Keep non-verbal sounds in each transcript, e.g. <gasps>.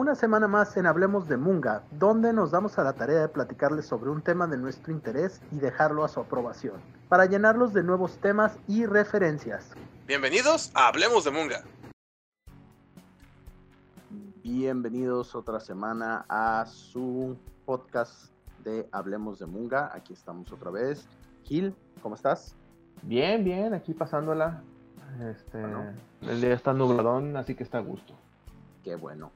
una semana más en Hablemos de Munga, donde nos damos a la tarea de platicarles sobre un tema de nuestro interés y dejarlo a su aprobación, para llenarlos de nuevos temas y referencias. Bienvenidos a Hablemos de Munga. Bienvenidos otra semana a su podcast de Hablemos de Munga. Aquí estamos otra vez. Gil, ¿cómo estás? Bien, bien, aquí pasándola. Este, El día está nubladón, así que está a gusto. Qué bueno.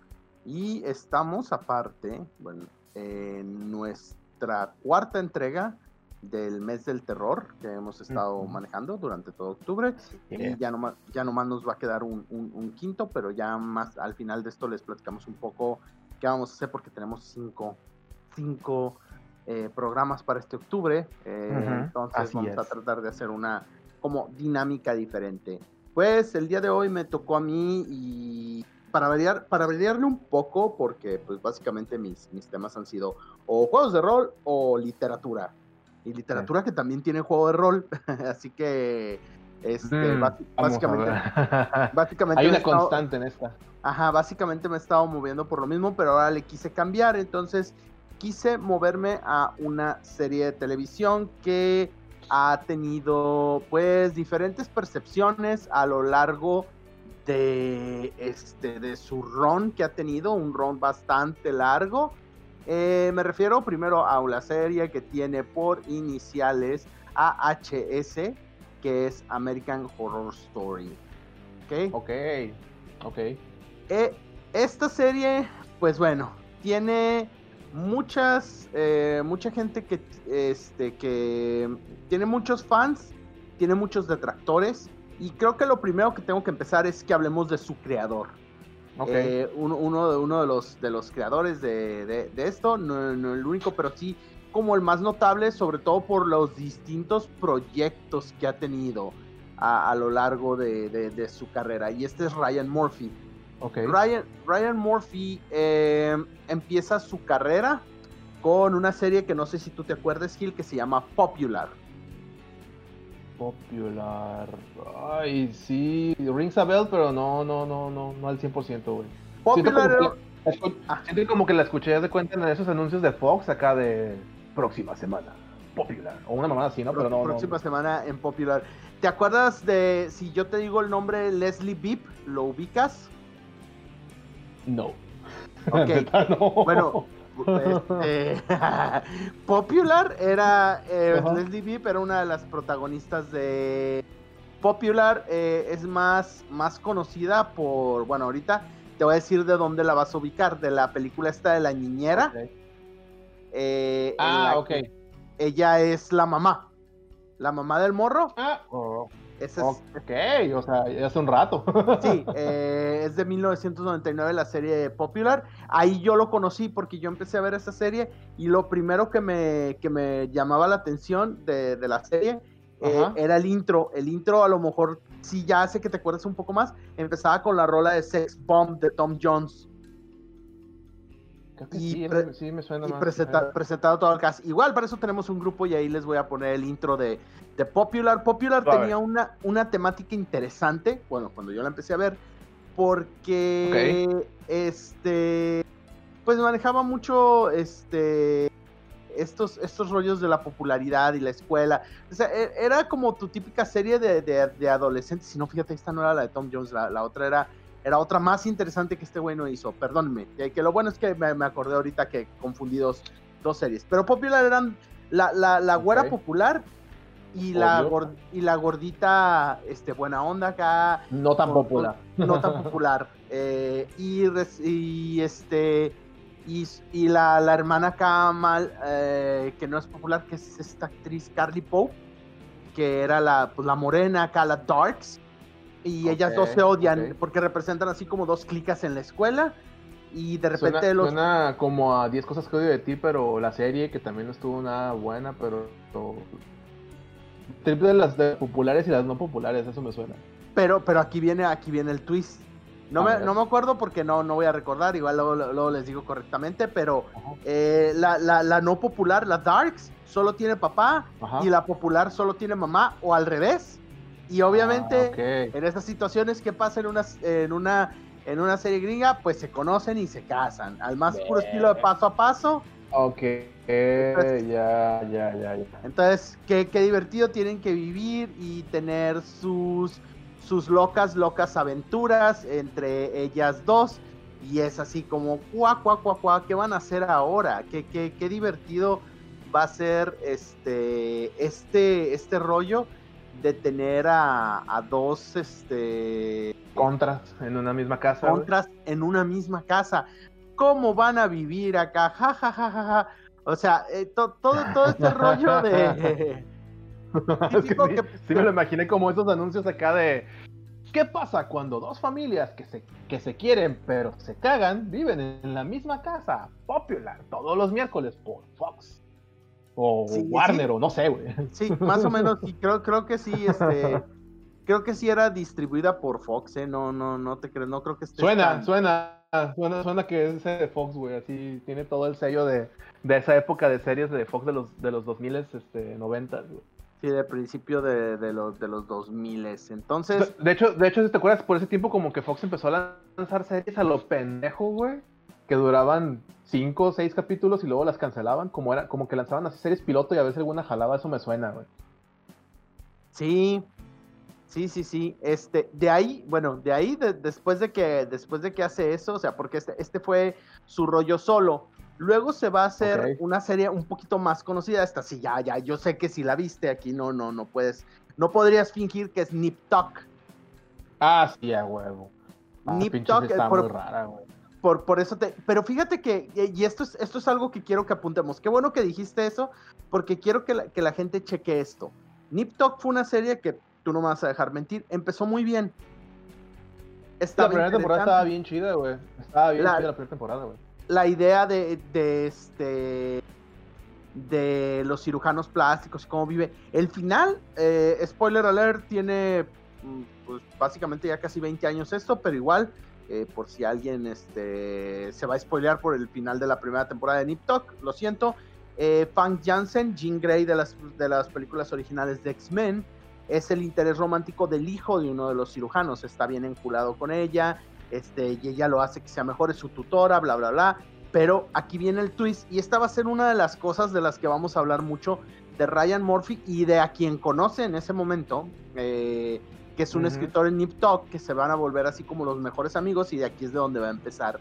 Y estamos aparte, bueno, en nuestra cuarta entrega del mes del terror que hemos estado manejando durante todo octubre. Y ya nomás, ya nomás nos va a quedar un, un, quinto, pero ya más al final de esto les platicamos un poco qué vamos a hacer porque tenemos cinco, cinco eh, programas para este octubre. Eh, entonces vamos a tratar de hacer una como dinámica diferente. Pues el día de hoy me tocó a mí y para variar, para variarle un poco, porque pues básicamente mis, mis temas han sido o juegos de rol o literatura. Y literatura que también tiene juego de rol, <laughs> así que este, Mm, básicamente, <laughs> básicamente Hay una estado- constante en esta. Ajá, básicamente me he estado moviendo por lo mismo, pero ahora le quise cambiar, entonces quise moverme a una serie de televisión que ha tenido pues diferentes percepciones a lo largo de este de su run que ha tenido, un run bastante largo. Eh, me refiero primero a una serie que tiene por iniciales AHS, que es American Horror Story. ¿Ok? Ok, ok. Eh, esta serie, pues bueno, tiene muchas, eh, mucha gente que, este, que tiene muchos fans, tiene muchos detractores, y creo que lo primero que tengo que empezar es que hablemos de su creador. Ok. Eh, uno, uno de, uno de, los, de los creadores de, de- de esto, no, no el único, pero sí como el más notable, sobre todo por los distintos proyectos que ha tenido a, a lo largo de, su carrera. Y este es Ryan Murphy. ok. Ryan, Ryan Murphy eh, empieza su carrera con una serie que no sé si tú te acuerdas, Gil, que se llama Popular. Popular. Ay, sí. Rings a bell, pero no, no, no, no, no al 100%, güey. Siento Popular como, era- que, Ah. siento como que la escuché de cuenta en esos anuncios de Fox acá de próxima semana. Popular. O una mamada así, ¿no? Pero no, no. próxima semana en Popular. ¿Te acuerdas de, si yo te digo el nombre Leslie Beep, lo ubicas? No. Ok. <laughs> Neta, no. Bueno, este, <laughs> Popular era, eh. Leslie Beep era una de las protagonistas de Popular, eh, es más, más conocida por, bueno, ahorita te voy a decir de dónde la vas a ubicar, de la película esta de la niñera. Eh, Ah, la ok. Ella es la mamá, la mamá del morro. Ah, oh, Es, ok, o sea, ya hace un rato. <laughs> Sí, eh, es de 1999 la serie Popular. Ahí yo lo conocí porque yo empecé a ver esa serie y lo primero que me, que me llamaba la atención de, de la serie eh, era el intro. El intro a lo mejor, si ya hace que te acuerdes un poco más, empezaba con la rola de Sex Bomb de Tom Jones Creo que Y sí, pre- sí me suena y más. presenta- presentado todo el cast. Igual para eso tenemos un grupo y ahí les voy a poner el intro de, de Popular. Popular tenía una, una temática interesante, bueno, cuando yo la empecé a ver, porque este pues manejaba mucho este estos, estos rollos de la popularidad y la escuela. O sea, e- era como tu típica serie de, de, de adolescentes. Si no, fíjate, esta no era la de Tom Jones, la, la otra era, era otra más interesante que este güey no hizo. Perdónenme. Que, que lo bueno es que me, me acordé ahorita que confundí dos, dos series. Pero Popular eran la, la, la güera popular y la, y la gordita este, buena onda acá No tan con- popular. con- no tan popular. <laughs> Eh, y, y este y, y la, la hermana acá mal eh, que no es popular, que es esta actriz Carly Pope, que era la, pues, la morena acá, la Darks. Y ellas dos se odian porque representan así como dos clicas en la escuela. Y de repente Suena, los. suena como a 10 cosas que odio de ti, pero la serie que también no estuvo nada buena, pero... Triple de las de populares y las no populares, eso me suena. Pero, pero aquí viene, aquí viene el twist. No, me, no me acuerdo porque no, no voy a recordar, igual luego, luego les digo correctamente, pero eh, la, la- la no popular, la Darks, solo tiene papá Ajá. y la popular solo tiene mamá o al revés. Y obviamente Ah, en esas situaciones, ¿qué pasa en una, en una en una serie gringa, pues se conocen y se casan. Al más puro estilo de paso a paso. Ok, ya, ya, ya, ya. Entonces, qué, qué divertido tienen que vivir y tener sus, sus locas, locas aventuras entre ellas dos. Y es así como, cuá, cuá, cuá, cuá, ¿qué van a hacer ahora? ¿Qué, qué, qué divertido va a ser este, este, este rollo de tener a, a dos este, contras en una misma casa. Contras en una misma casa. ¿Cómo van a vivir acá? Ja, ja, ja, ja, ja. O sea, eh, todo, todo este <laughs> rollo de... <laughs> sí, sí, me lo imaginé como esos anuncios acá de ¿Qué pasa cuando dos familias que se, que se quieren pero se cagan viven en la misma casa? Popular, todos los miércoles por Fox. O Warner, o no sé, güey. Sí, más o menos, y <laughs> creo, creo que sí, este. creo que sí era distribuida por Fox, ¿eh? No, no, no te crees, no creo que esté. Suena, suena, suena, suena que es de Fox, güey, así tiene todo el sello de, de esa época de series de Fox de los, de los 2000, este, 90, güey. Sí, de principio de, de, los, de los 2000. Entonces. De, hecho, de hecho, si te acuerdas, por ese tiempo como que Fox empezó a lanzar series a lo pendejo, güey. Que duraban 5 o 6 capítulos y luego las cancelaban. Como era, como que lanzaban así series piloto y a veces alguna jalaba, eso me suena, güey. Sí. Sí, sí, sí. Este, de ahí, bueno, de ahí, después de que, después de que hace eso, o sea, porque este, este fue su rollo solo Luego se va a hacer una serie un poquito más conocida. Esta sí, ya, ya. Yo sé que si la viste aquí, no, no, no puedes. No podrías fingir que es Nip Tuck. Ah, sí, a huevo. Ah, Nip Tuck está por, muy rara, güey. Por, por, eso te. Pero fíjate que. Y esto es, esto es algo que quiero que apuntemos. Qué bueno que dijiste eso. Porque quiero que la, que la gente cheque esto. Nip Tuck fue una serie que tú no me vas a dejar mentir. Empezó muy bien. la primera temporada estaba bien chida, güey. Estaba bien chida la primera temporada, güey la idea de, de, este de los cirujanos plásticos y cómo vive. El final, eh, spoiler alert, tiene mm, pues, básicamente ya casi 20 años esto, pero igual, eh, por si alguien este, se va a spoilear por el final de la primera temporada de Nip Tuck, lo siento. Eh, Fang Jansen, Jean Grey de las, de las películas originales de X-Men, es el interés romántico del hijo de uno de los cirujanos, está bien enculado con ella, este, y ella lo hace que sea mejor, es su tutora, bla, bla, bla. Pero aquí viene el twist, y esta va a ser una de las cosas de las que vamos a hablar mucho de Ryan Murphy y de a quien conoce en ese momento, eh, que es un escritor en Nip Talk, que se van a volver así como los mejores amigos, y de aquí es de donde va a empezar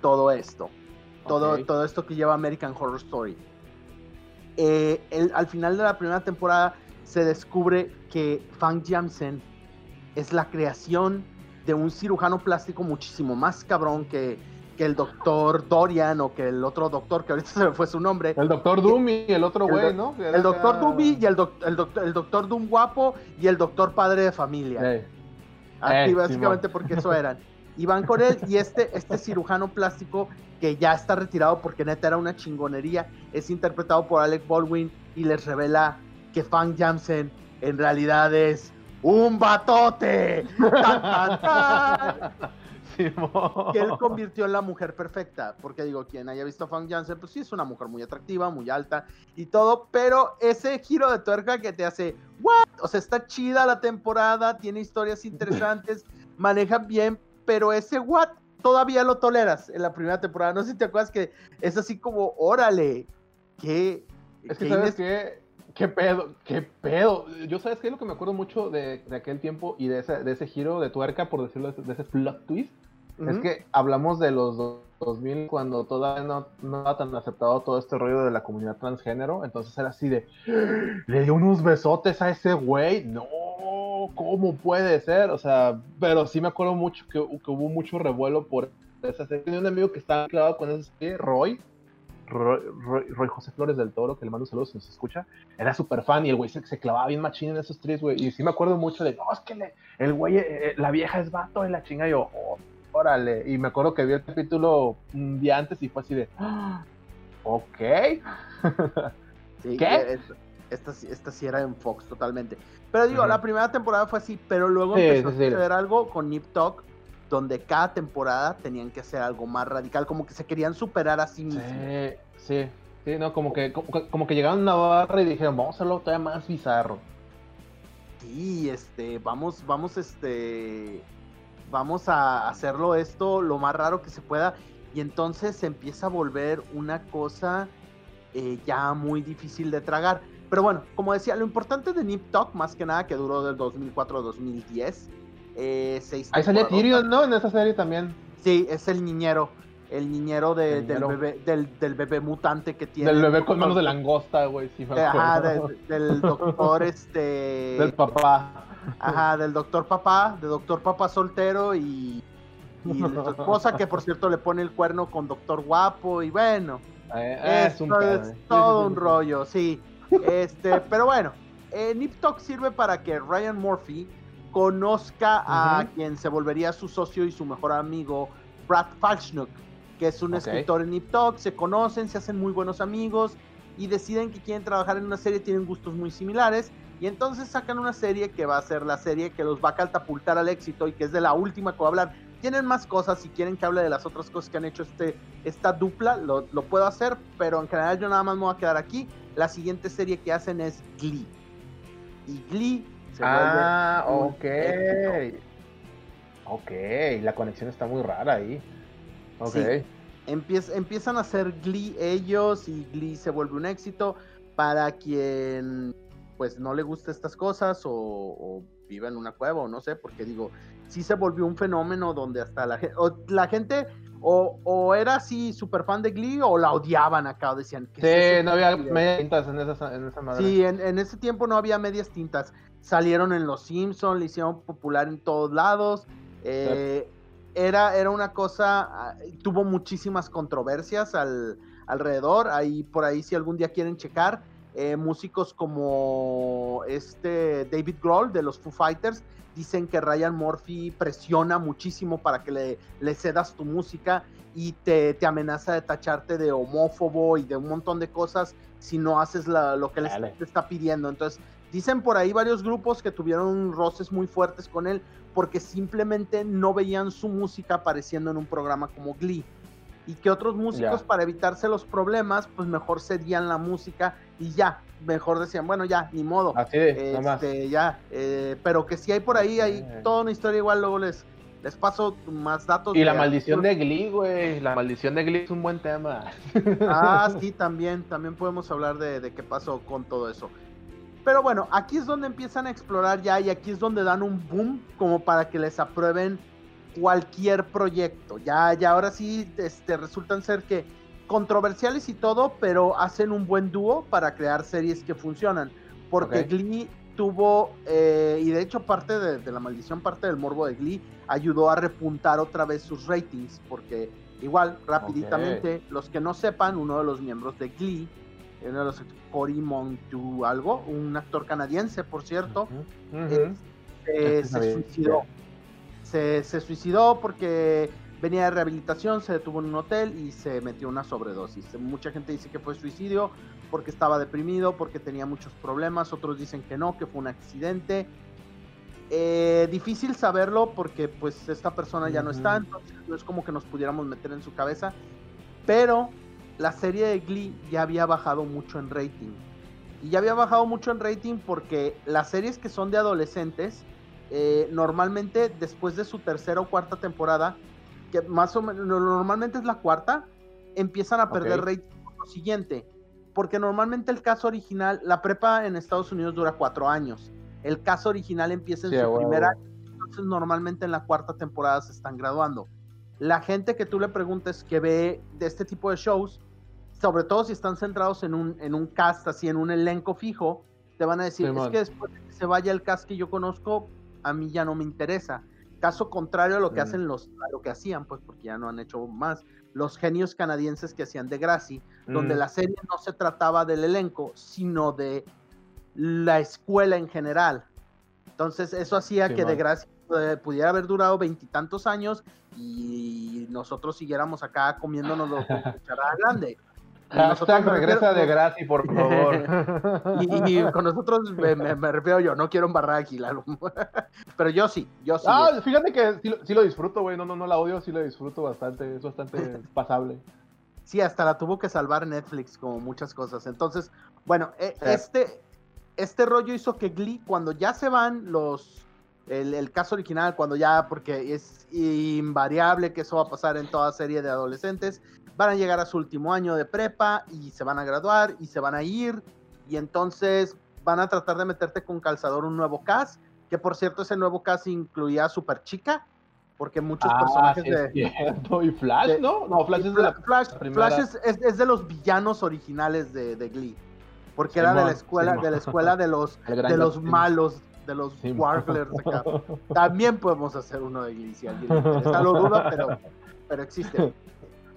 todo esto. Todo, todo esto que lleva American Horror Story. Eh, al final de la primera temporada se descubre que Fang Jansen es la creación de un cirujano plástico muchísimo más cabrón que, que el doctor Dorian o que el otro doctor, que ahorita <laughs> se me fue su nombre. El doctor Doom y el otro güey, ¿no? El doctor Doom y el, el, doctor, el doctor Doom guapo y el doctor padre de familia. Aquí básicamente porque eso eran. Y van con él y este, este cirujano plástico que ya está retirado porque neta era una chingonería, es interpretado por Alec Baldwin y les revela que Fang Jansen en realidad es un batote. <laughs> que él convirtió en la mujer perfecta. Porque digo, quien haya visto a Fang Jansen, pues sí es una mujer muy atractiva, muy alta y todo. Pero ese giro de tuerca que te hace, ¿what? O sea, está chida la temporada, tiene historias <laughs> interesantes, maneja bien, pero ese what todavía lo toleras en la primera temporada. No sé si te acuerdas que es así como, órale, que. Es que, ¿sabes qué? ¿Qué pedo? ¿Qué pedo? Yo sabes qué es lo que me acuerdo mucho de, aquel tiempo y de ese, de ese giro de tuerca, por decirlo, de ese plot twist. Es que hablamos de los 2000 cuando todavía no, no era tan aceptado todo este rollo de la comunidad transgénero. Entonces era así de, le dio unos besotes a ese güey. No, ¿cómo puede ser? O sea, pero sí me acuerdo mucho que, hubo mucho revuelo por esa serie. Tenía un amigo que estaba clavado con ese serie, Roy, Roy, José Flores del Toro, que le mando saludos si nos escucha, era súper fan y el güey se, se, clavaba bien machín en esos tres, güey. Y sí me acuerdo mucho de, no, es que el güey, eh, eh, la vieja es vato de la chinga. Y yo, oh, órale. Y me acuerdo que vi el capítulo un día antes y fue así de, ah, <gasps> ok. <laughs> ¿Qué? Esta, esta, sí era en Fox totalmente. Pero digo, la primera temporada fue así, pero luego empezó a suceder algo con Nip Talk donde cada temporada tenían que hacer algo más radical, como que se querían superar a sí mismos. Sí, sí, sí, no, como que, como, que llegaron a una barra y dijeron, vamos a hacerlo todavía más bizarro. Sí, este, vamos, vamos, este, vamos a hacerlo esto lo más raro que se pueda. Y entonces se empieza a volver una cosa eh, ya muy difícil de tragar. Pero bueno, como decía, lo importante de Nip Talk, más que nada que duró del 2004 a 2010. Eh, Ahí salía Tyrion, ¿no? En esa serie también. Sí, es el niñero. El niñero, de, del, bebé, del, del, bebé mutante que tiene. Del bebé con manos de langosta, güey. Sí, Ajá, del doctor, <laughs> este. Del papá. Ajá, del doctor papá, de doctor papá soltero y, y de su esposa, que por cierto le pone el cuerno con doctor guapo y bueno. Eh, es, un es eh. todo un rollo, sí. Este, pero bueno, eh, Nip Talk sirve para que Ryan Murphy conozca a quien se volvería su socio y su mejor amigo, Brad Falchnook, que es un escritor en Nip Talk. Se conocen, se hacen muy buenos amigos y deciden que quieren trabajar en una serie, tienen gustos muy similares. Y entonces sacan una serie que va a ser la serie que los va a catapultar al éxito y que es de la última que voy a hablar. Tienen más cosas, si quieren que hable de las otras cosas que han hecho este, esta dupla, lo, lo puedo hacer, pero en general yo nada más me voy a quedar aquí. La siguiente serie que hacen es Glee. Y Glee se Ah, ok. Ok, la conexión está muy rara ahí. Ok. empiezan a hacer Glee ellos y Glee se vuelve un éxito. Para quien pues no le gusta estas cosas o, vive en una cueva o no sé, porque digo, sí se volvió un fenómeno donde hasta la, la gente o, era así súper fan de Glee o la odiaban acá, o decían que... Sí, no había medias tintas en esa, en esa madre. Sí, en, ese tiempo no había medias tintas. Salieron en Los Simpsons, le hicieron popular en todos lados. Eh, era, era una cosa, ah, tuvo muchísimas controversias al, alrededor. Ahí, por ahí, si algún día quieren checar, eh, músicos como este David Grohl de los Foo Fighters dicen que Ryan Murphy presiona muchísimo para que le, le cedas tu música y te, te, amenaza de tacharte de homófobo y de un montón de cosas si no haces lo que le te está pidiendo. Entonces, dicen por ahí varios grupos que tuvieron roces muy fuertes con él porque simplemente no veían su música apareciendo en un programa como Glee. Y que otros músicos, para evitarse los problemas, pues mejor cedían la música y ya, mejor decían, bueno, ya, ni modo. Así es, este, ya, eh, pero que si hay por ahí, hay toda una historia igual, luego les, les paso más datos. Y la maldición de Glee, güey, la maldición de Glee es un buen tema. Ah, <laughs> sí, también, también podemos hablar de, de qué pasó con todo eso. Pero bueno, aquí es donde empiezan a explorar ya y aquí es donde dan un boom como para que les aprueben cualquier proyecto. Ya, ya ahora sí este, resultan ser que controversiales y todo, pero hacen un buen dúo para crear series que funcionan. Porque Glee tuvo, eh, y de hecho parte de, la maldición, parte del morbo de Glee, ayudó a repuntar otra vez sus ratings, porque igual, rapiditamente, los que no sepan, uno de los miembros de Glee, uno de los Cory Montu algo, un actor canadiense, por cierto, este, se suicidó. Se, se suicidó porque venía de rehabilitación, se detuvo en un hotel y se metió una sobredosis. Mucha gente dice que fue suicidio porque estaba deprimido, porque tenía muchos problemas, otros dicen que no, que fue un accidente. Eh, difícil saberlo porque pues esta persona ya no está, entonces no es como que nos pudiéramos meter en su cabeza, pero la serie de Glee ya había bajado mucho en rating. Y ya había bajado mucho en rating porque las series que son de adolescentes, eh, normalmente después de su tercera o cuarta temporada, que más o menos normalmente es la cuarta, empiezan a perder rating por lo siguiente. Porque normalmente el caso original, la prepa en Estados Unidos dura cuatro años. El caso original empieza en su primer año, entonces normalmente en la cuarta temporada se están graduando. La gente que tú le preguntes que ve de este tipo de shows, sobre todo si están centrados en un, en un cast, así en un elenco fijo, te van a decir, es que después de que se vaya el cast que yo conozco, a mí ya no me interesa. Caso contrario a lo que mm. hacen los, a lo que hacían, pues porque ya no han hecho más, los genios canadienses que hacían de Gracie, donde mm. la serie no se trataba del elenco, sino de la escuela en general. Entonces eso hacía que de Gracie eh, pudiera haber durado veintitantos años y nosotros siguiéramos acá comiéndonos los <laughs> cucharadas grande. Hashtag regresa de gratis, por favor. <laughs> y, con nosotros me, me, refiero yo, no quiero embarrar aquí, <laughs> pero yo sí, yo sí. Ah, fíjate que sí, lo disfruto, güey, no, no, no la odio, sí lo disfruto bastante, es bastante <laughs> pasable. Sí, hasta la tuvo que salvar Netflix, como muchas cosas. Entonces, bueno, e, este, este rollo hizo que Glee, cuando ya se van los, el, caso original, cuando ya, porque es invariable que eso va a pasar en toda serie de adolescentes, van a llegar a su último año de prepa y se van a graduar y se van a ir y entonces van a tratar de meterte con calzador un nuevo cast, que por cierto ese nuevo cast incluía a Super Chica, porque muchos Ah, personajes sí, de... es cierto. ¿Y Flash, de- no? No, Flash es de la Flash. Flash es, es- es de los villanos originales de, de Glee, porque era de la escuela, Simón. de la escuela de los, <laughs> de los malos, de los Simón. warblers acá. <laughs> También podemos hacer uno de Glee si alguien le interesa, lo dudo, pero, pero existe.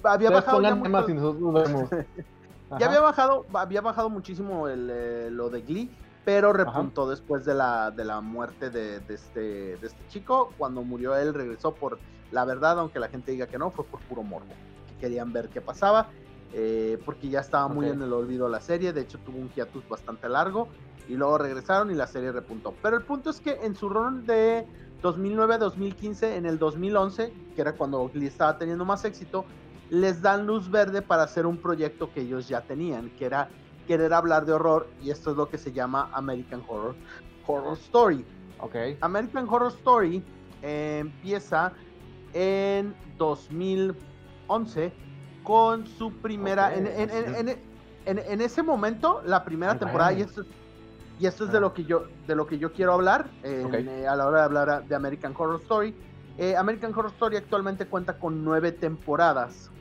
Había bajado ya, mucho- y nosotros <laughs> había bajado, había bajado muchísimo el, eh, lo de Glee, pero repuntó después de la, de la muerte de, de este, de este chico. Cuando murió él, regresó por la verdad, aunque la gente diga que no, fue por puro morbo. Que querían ver qué pasaba, eh, porque ya estaba muy en el olvido la serie. De hecho, tuvo un hiatus bastante largo. Y luego regresaron y la serie repuntó. Pero el punto es que en su rol de 2009-2015, en el 2011, que era cuando Glee estaba teniendo más éxito, les dan luz verde para hacer un proyecto que ellos ya tenían, que era querer hablar de horror, y esto es lo que se llama American Horror, Horror Story. Ok. American Horror Story eh, empieza en 2011 con su primera, Ok, en, en- en- en- ese momento, la primera Ay, temporada, y esto, es- y esto es de Ah. lo que yo, de lo que yo quiero hablar eh, a la hora de hablar de American Horror Story. Eh, American Horror Story actualmente cuenta con nueve temporadas.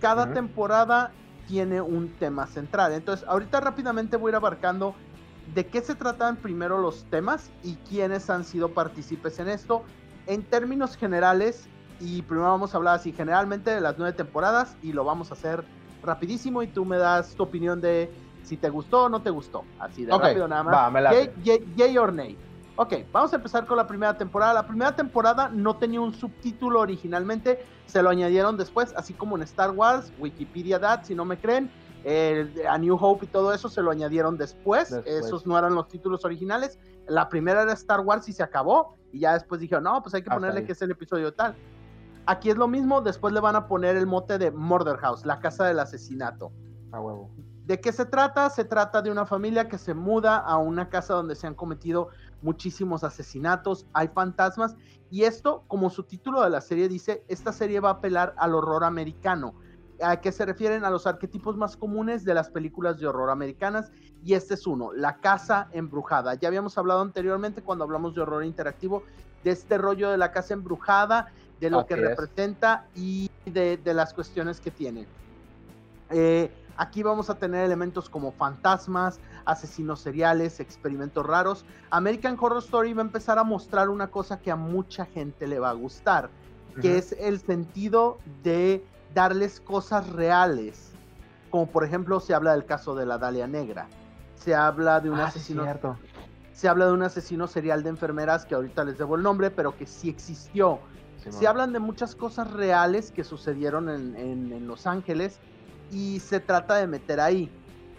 Cada temporada tiene un tema central. Entonces, ahorita rápidamente voy a ir abarcando de qué se tratan primero los temas y quiénes han sido partícipes en esto. En términos generales, y primero vamos a hablar así generalmente de las nueve temporadas y lo vamos a hacer rapidísimo y tú me das tu opinión de si te gustó o no te gustó. Así de Ok, rápido nada más. va, me late. Yay, yay- yay or nay. Ok, vamos a empezar con la primera temporada. La primera temporada no tenía un subtítulo originalmente, se lo añadieron después, así como en Star Wars, Wikipedia That, si no me creen, eh, A New Hope y todo eso se lo añadieron después. Después. Esos no eran los títulos originales. La primera era Star Wars y se acabó, y ya después dijeron, no, pues hay que ponerle que es el episodio tal. Aquí es lo mismo, después le van a poner el mote de Murder House, la casa del asesinato. A huevo. ¿De qué se trata? Se trata de una familia que se muda a una casa donde se han cometido muchísimos asesinatos, hay fantasmas, y esto, como su título de la serie dice, esta serie va a apelar al horror americano. ¿A qué se refieren? A los arquetipos más comunes de las películas de horror americanas, y este es uno, la casa embrujada. Ya habíamos hablado anteriormente cuando hablamos de horror interactivo, de este rollo de la casa embrujada, de lo Así que es. representa y de, de las cuestiones que tiene. Eh, aquí vamos a tener elementos como fantasmas, asesinos seriales, experimentos raros. American Horror Story va a empezar a mostrar una cosa que a mucha gente le va a gustar, que es el sentido de darles cosas reales. Como por ejemplo se habla del caso de la Dalia Negra. Se habla de un Ah, asesino cierto. se habla de un asesino serial de enfermeras que ahorita les debo el nombre, pero que sí existió. Se hablan de muchas cosas reales que sucedieron en, en- en Los Ángeles y se trata de meter ahí.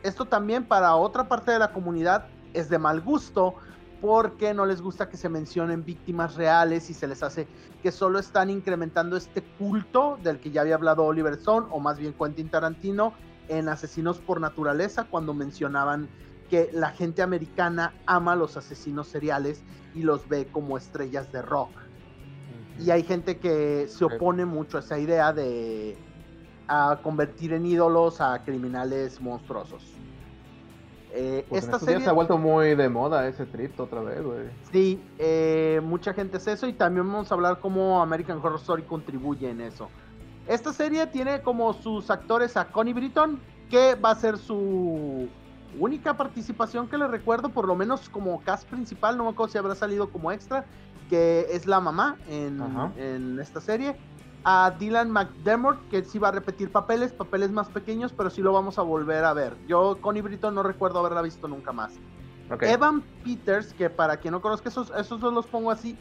Esto también para otra parte de la comunidad es de mal gusto porque no les gusta que se mencionen víctimas reales y se les hace que solo están incrementando este culto del que ya había hablado Oliver Stone o más bien Quentin Tarantino en Asesinos por Naturaleza cuando mencionaban que la gente americana ama a los asesinos seriales y los ve como estrellas de rock. Y hay gente que se opone mucho a esa idea de a convertir en ídolos a criminales monstruosos. Eh, Pues esta serie, se ha vuelto muy de moda ese trip otra vez, güey. sí, eh, mucha gente es eso y también vamos a hablar cómo American Horror Story contribuye en eso. Esta serie tiene como sus actores a Connie Britton, que va a ser su única participación que le recuerdo, por lo menos como cast principal, no me acuerdo si habrá salido como extra, que es la mamá en, en esta serie. A Dylan McDermott, que sí va a repetir papeles, papeles más pequeños, pero sí lo vamos a volver a ver. Yo, Connie Britton, no recuerdo haberla visto nunca más. Evan Peters, que para quien no conozca, esos, esos dos los pongo así.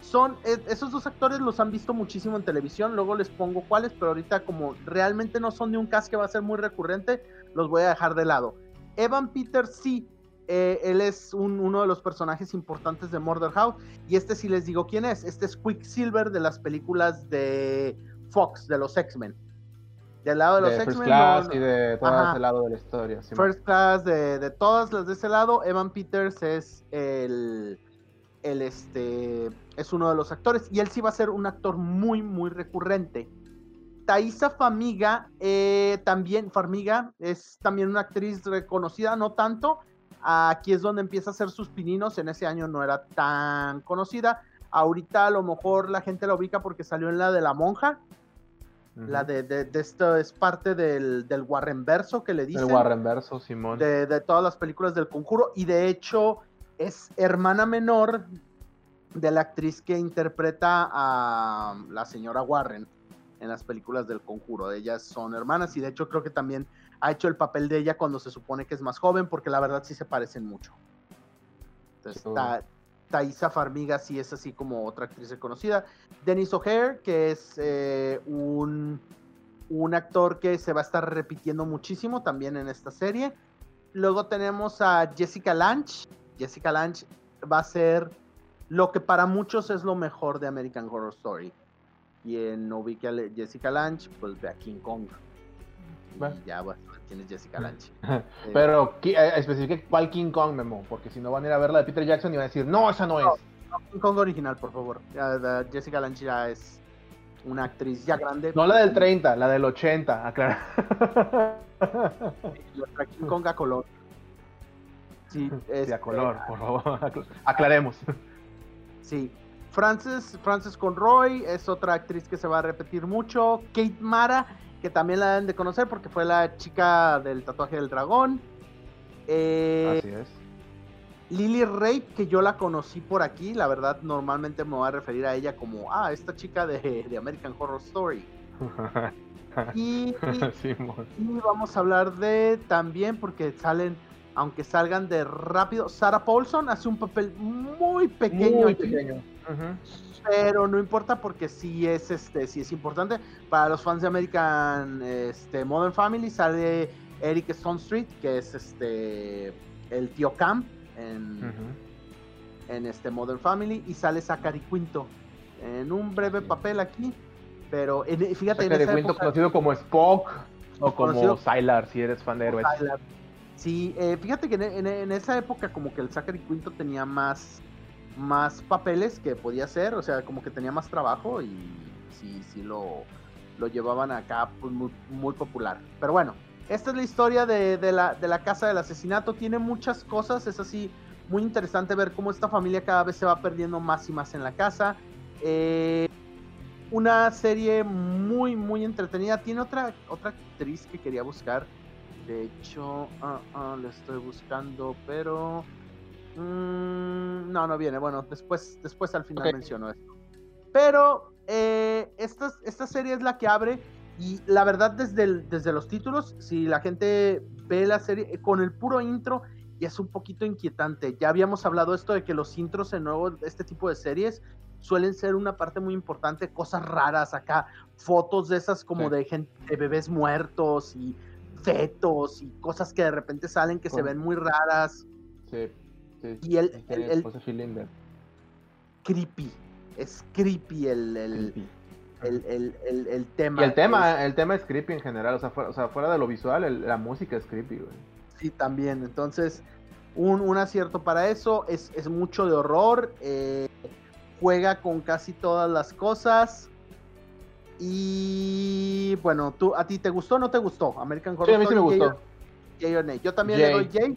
Son, eh, esos dos actores los han visto muchísimo en televisión, luego les pongo cuáles, pero ahorita como realmente no son de un cast que va a ser muy recurrente, los voy a dejar de lado. Evan Peters sí, eh, él es un- uno de los personajes importantes de Murder House, y este sí les digo quién es, este es Quicksilver de las películas de Fox, de los X-Men. Del lado de los de First X-Men. Class no- y de todo ese lado de la historia. First Class, de, de todas las de ese lado, Evan Peters es el, él este, es uno de los actores y él sí va a ser un actor muy, muy recurrente. Thaisa Famiga, eh, también, Farmiga, es también una actriz reconocida, no tanto. Aquí es donde empieza a hacer sus pininos. En ese año no era tan conocida. Ahorita a lo mejor la gente la ubica porque salió en la de la monja. La de, de, esto es parte del, del Warren Verso que le dicen. El Warren Verso, Simón. De, de todas las películas del conjuro. Y de hecho, es hermana menor de la actriz que interpreta a la señora Warren en las películas del conjuro. Ellas son hermanas y de hecho creo que también ha hecho el papel de ella cuando se supone que es más joven, porque la verdad sí se parecen mucho. Entonces, Thaisa Farmiga sí es así como otra actriz reconocida. Dennis O'Hare, que es eh, un, un actor que se va a estar repitiendo muchísimo también en esta serie. Luego tenemos a Jessica Lange, Jessica Lange va a ser lo que para muchos es lo mejor de American Horror Story. Y en ubica Jessica Lange, pues ve a King Kong. Y ya, bueno, tienes Jessica Lange. Eh, Pero eh, especifique cuál King Kong, Memo, porque si no van a ir a ver la de Peter Jackson y van a decir, no, esa no, es. King Kong original, por favor. Jessica Lange ya es una actriz ya grande. No la del 30, la del 80, aclara. King Kong a color. Sí, a color, por favor, <laughs> aclaremos. Sí. Frances, Frances Conroy es otra actriz que se va a repetir mucho. Kate Mara, que también la deben de conocer porque fue la chica del tatuaje del dragón. Eh, Así es. Lily Rape, que yo la conocí por aquí, la verdad normalmente me voy a referir a ella como, ah, esta chica de, American Horror Story. <laughs> y, y, vamos a hablar de también, porque salen aunque salgan de rápido. Sarah Paulson hace un papel muy pequeño muy Pequeño. Pero no importa porque sí es este, sí es importante. Para los fans de American este, Modern Family sale Eric Stone Street, que es este el tío Camp en, en este Modern Family, y sale Zachary Quinto en un breve papel aquí. Pero fíjate, Zachary en Quinto conocido como Spock o como Sylar, si eres fan de héroes. Sí, eh, fíjate que en, esa época como que el Zachary Quinto tenía más, más papeles que podía hacer, o sea, como que tenía más trabajo y sí, sí lo, lo llevaban acá pues, muy, popular. Pero bueno, esta es la historia de, la, de, la, casa del asesinato, tiene muchas cosas, es así muy interesante ver cómo esta familia cada vez se va perdiendo más y más en la casa. Eh, una serie muy, muy entretenida. Tiene otra, otra actriz que quería buscar de hecho, uh, uh, estoy buscando, pero... Mm, no, no viene. Bueno, después, después al final menciono esto. Pero eh, esta, esta serie es la que abre y la verdad desde, desde los títulos, si la gente ve la serie eh, con el puro intro, ya es un poquito inquietante. Ya habíamos hablado esto de que los intros en nuevo este tipo de series suelen ser una parte muy importante, cosas raras acá, fotos de esas como de gente, de bebés muertos y fetos y cosas que de repente salen que se ven muy raras. Sí, sí. Y el, el, creepy. Es creepy el, el, el, tema. Y el tema, el tema es creepy en general. O sea, fuera, o sea, fuera de lo visual, la música es creepy, güey. Sí, también. Entonces, un, un acierto para eso. Es, es mucho de horror. Eh, juega con casi todas las cosas. Y bueno, ¿tú, ¿a ti te gustó o no te gustó? American Horror Sí, a mí sí me gustó. Yo también le doy Jay.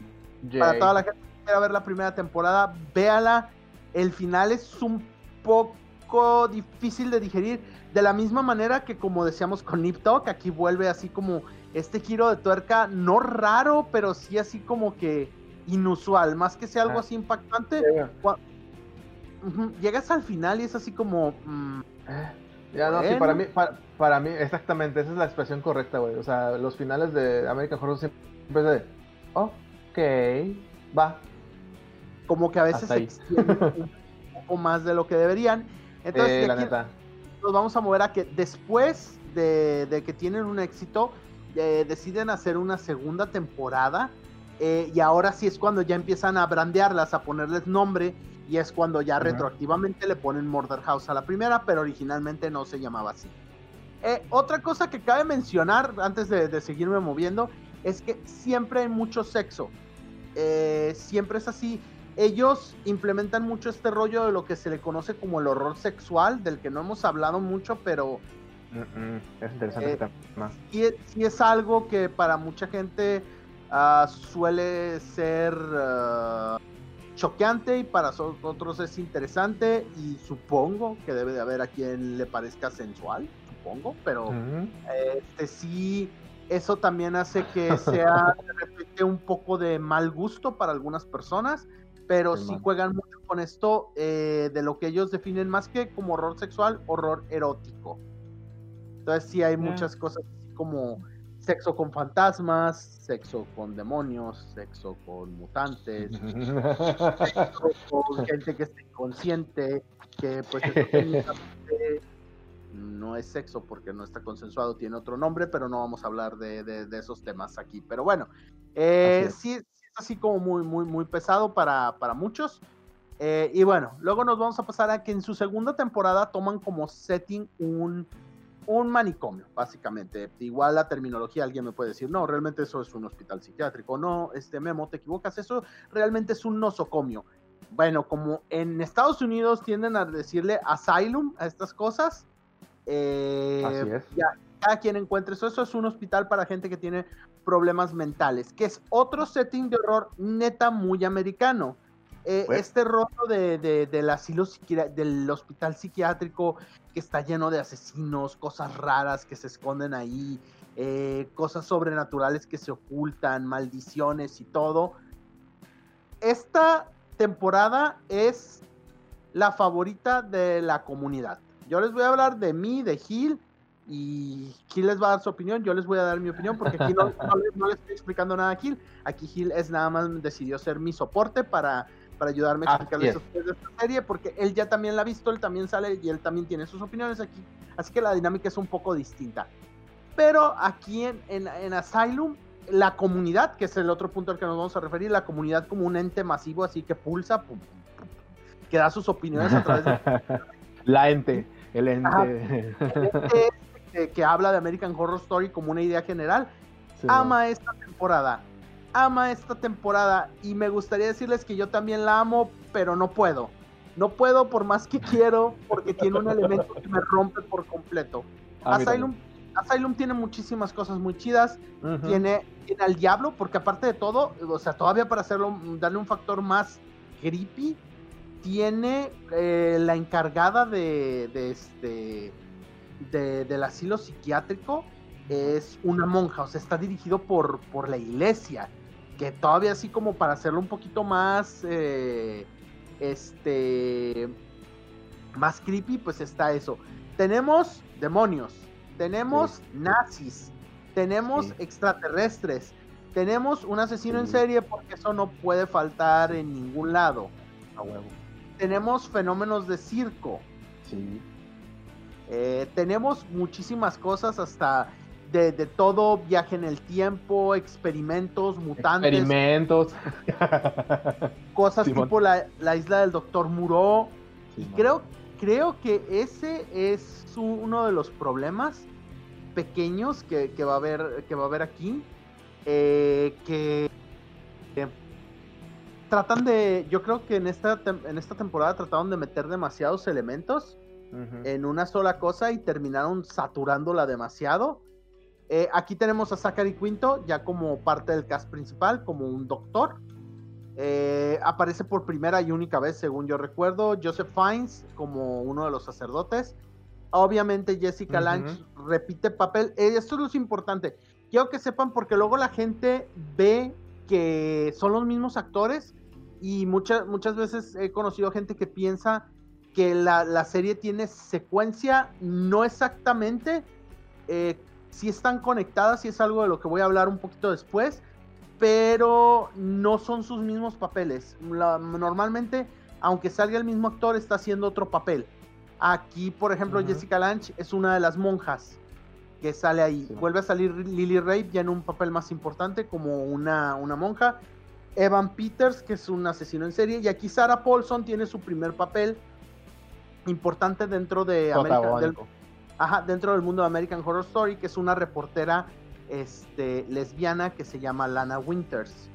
Para toda la gente quiera ver la primera temporada, véala. El final es un poco difícil de digerir. De la misma manera que como decíamos con Nip Talk, aquí vuelve así como este giro de tuerca, no raro, pero sí así como que inusual. Más que sea algo ah. así impactante. Llegas al final y es así como... Mm, eh. Ya, no, sí, para mí, para, mí, exactamente, esa es la expresión correcta, güey. O sea, los finales de American Horror siempre es de, ok, va. Como que a veces se extienden <laughs> un poco más de lo que deberían. Entonces, la neta. nos vamos a mover a que después de, que tienen un éxito, eh, deciden hacer una segunda temporada. Eh, y ahora sí es cuando ya empiezan a brandearlas, a ponerles nombre y es cuando ya retroactivamente le ponen Murder House a la primera, pero originalmente no se llamaba así. Eh, otra cosa que cabe mencionar antes de, seguirme moviendo es que siempre hay mucho sexo. Eh, siempre es así. Ellos implementan mucho este rollo de lo que se le conoce como el horror sexual, del que no hemos hablado mucho, pero es interesante eh, Y, es algo que para mucha gente ah, suele ser uh, choqueante y para otros es interesante y supongo que debe de haber a quien le parezca sensual, supongo, pero este sí eso también hace que sea <laughs> de repente un poco de mal gusto para algunas personas, pero sí, juegan mucho con esto eh, de lo que ellos definen más que como horror sexual, horror erótico. Entonces sí hay muchas cosas así como sexo con fantasmas, sexo con demonios, sexo con mutantes, <laughs> sexo con gente que está inconsciente, que pues no es sexo porque no está consensuado, tiene otro nombre, pero no vamos a hablar de, esos temas aquí. Pero bueno, eh, sí, es así como muy, muy, muy pesado para, para muchos. Eh, y bueno, luego nos vamos a pasar a que en su segunda temporada toman como setting un un manicomio, básicamente. Igual la terminología, alguien me puede decir, no, realmente eso es un hospital psiquiátrico. No, este Memo, te equivocas, eso realmente es un nosocomio. Bueno, como en Estados Unidos tienden a decirle asylum a estas cosas, eh, Así es. ya, cada quien encuentre eso. Eso es un hospital para gente que tiene problemas mentales, que es otro setting de horror neta muy americano. Eh, pues este rollo de, del asilo del hospital psiquiátrico que está lleno de asesinos, cosas raras que se esconden ahí, eh, cosas sobrenaturales que se ocultan, maldiciones y todo. Esta temporada es la favorita de la comunidad. Yo les voy a hablar de mí, de Gil, y Gil les va a dar su opinión, yo les voy a dar mi opinión, porque aquí no, no, les estoy explicando nada a Gil. Aquí Gil es nada más decidió ser mi soporte para para ayudarme a explicarles de esta serie, porque él ya también la ha visto, él también sale y él también tiene sus opiniones aquí, así que la dinámica es un poco distinta. Pero aquí en, en, Asylum, la comunidad, que es el otro punto al que nos vamos a referir, la comunidad como un ente masivo, así que pulsa, que da sus opiniones a través de... <laughs> la ente, el ente. Que, habla de American Horror Story como una idea general, ama esta temporada ama esta temporada y me gustaría decirles que yo también la amo, pero no puedo. No puedo por más que quiero porque tiene un elemento que me rompe por completo. Ah, Asylum, Asylum, tiene muchísimas cosas muy chidas. tiene, tiene al diablo porque aparte de todo, o sea, todavía para hacerlo, darle un factor más creepy, tiene eh, la encargada de, de este del asilo psiquiátrico es una monja, o sea, está dirigido por, por la iglesia que todavía así como para hacerlo un poquito más, eh, este, más creepy, pues está eso. Tenemos demonios, tenemos nazis, tenemos extraterrestres, tenemos un asesino en serie porque eso no puede faltar en ningún lado. A huevo. Tenemos fenómenos de circo. Sí. Eh, tenemos muchísimas cosas hasta de, todo, viaje en el tiempo, experimentos, mutantes. Experimentos. <laughs> cosas tipo la, isla del Doctor Muro. y creo, creo que ese es uno de los problemas pequeños que, va, a haber, que va a haber aquí. Eh, que tratan de. Yo creo que en esta, en esta temporada trataron de meter demasiados elementos. En una sola cosa y terminaron saturándola demasiado eh, aquí tenemos a Zachary Quinto ya como parte del cast principal, como un doctor. Eh, aparece por primera y única vez, según yo recuerdo, Joseph Fiennes como uno de los sacerdotes. Obviamente Jessica Lange repite papel. Eh, esto es lo importante. Quiero que sepan porque luego la gente ve que son los mismos actores y muchas, muchas veces he conocido gente que piensa que la, la serie tiene secuencia, no exactamente. Eh, si están conectadas y es algo de lo que voy a hablar un poquito después, pero no son sus mismos papeles. normalmente, aunque salga el mismo actor, está haciendo otro papel. Aquí, por ejemplo, Jessica Lange es una de las monjas que sale ahí. Vuelve a salir Lily Rabe ya en un papel más importante como una, una monja. Evan Peters, que es un asesino en serie. Y aquí Sarah Paulson tiene su primer papel importante dentro de América, Ajá, dentro del mundo de American Horror Story, que es una reportera este, lesbiana que se llama Lana Winters.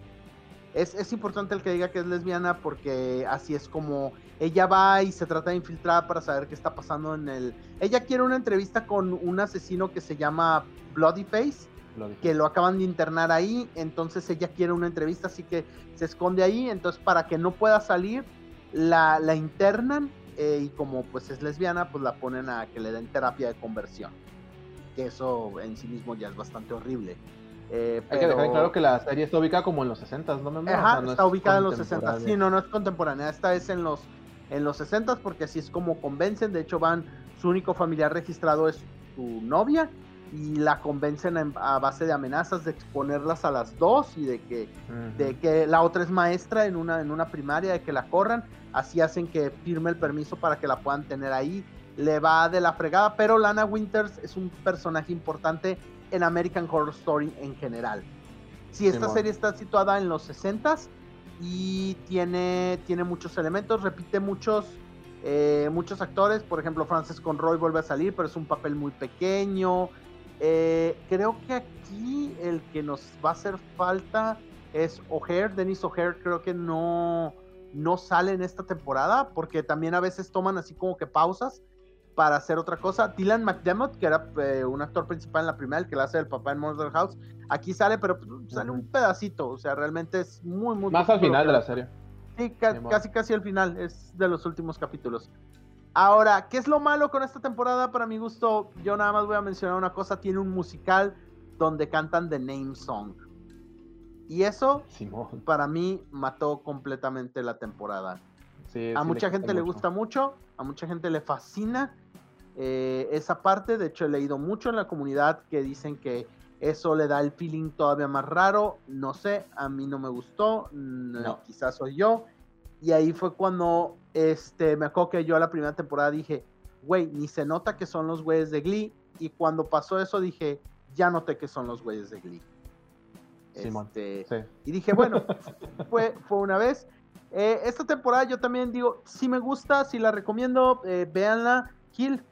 es, es, importante el que diga que es lesbiana porque así es como ella va y se trata de infiltrar para saber qué está pasando en el... Ella quiere una entrevista con un asesino que se llama Bloody Face, que lo acaban de internar ahí, entonces ella quiere una entrevista, así que se esconde ahí, entonces para que no pueda salir, la, la internan eh, y como pues es lesbiana, pues la ponen a que le den terapia de conversión, que eso en sí mismo ya es bastante horrible. Eh, Hay que dejar claro que la serie está ubicada como en los 60, ¿no? Me Ajá, está ubicada en los 60. Sí, no, no es contemporánea. Esta es en los, en los 60 porque así es como convencen. De hecho, van, su único familiar registrado es su novia y la convencen a, base de amenazas de exponerlas a las dos y de que, de que la otra es maestra en una, en una primaria, de que la corran. Así hacen que firme el permiso para que la puedan tener ahí. Le va de la fregada, pero Lana Winters es un personaje importante en American Horror Story en general. Sí, esta serie está situada en los 60s y tiene, tiene muchos elementos, repite muchos, eh, muchos actores. Por ejemplo, Frances Conroy vuelve a salir, pero es un papel muy pequeño. Eh, creo que aquí el que nos va a hacer falta es O'Hare. Dennis O'Hare creo que no, no sale en esta temporada porque también a veces toman así como que pausas para hacer otra cosa. Dylan McDermott, que era eh, un actor principal en la primera, el que le hace el papá en Monster House, aquí sale, pero pues, sale un pedacito, o sea, realmente es muy, muy... Más al final de la serie. Sí, casi, casi al final, es de los últimos capítulos. Ahora, ¿qué es lo malo con esta temporada? Para mi gusto, yo nada más voy a mencionar una cosa, tiene un musical donde cantan The Name Song. Y eso, para mí, mató completamente la temporada. a mucha gente le gusta mucho, a mucha gente le fascina, eh, esa parte. De hecho, he leído mucho en la comunidad que dicen que eso le da el feeling todavía más raro. No sé, a mí no me gustó. No. Quizás soy yo. Y ahí fue cuando este, me acuerdo que yo a la primera temporada dije, güey, ni se nota que son los güeyes de Glee. Y cuando pasó eso dije, ya noté que son los güeyes de Glee. Este, y dije, bueno, fue, fue una vez. Eh, esta temporada yo también digo, si me gusta, si la recomiendo, eh, véanla. Kill,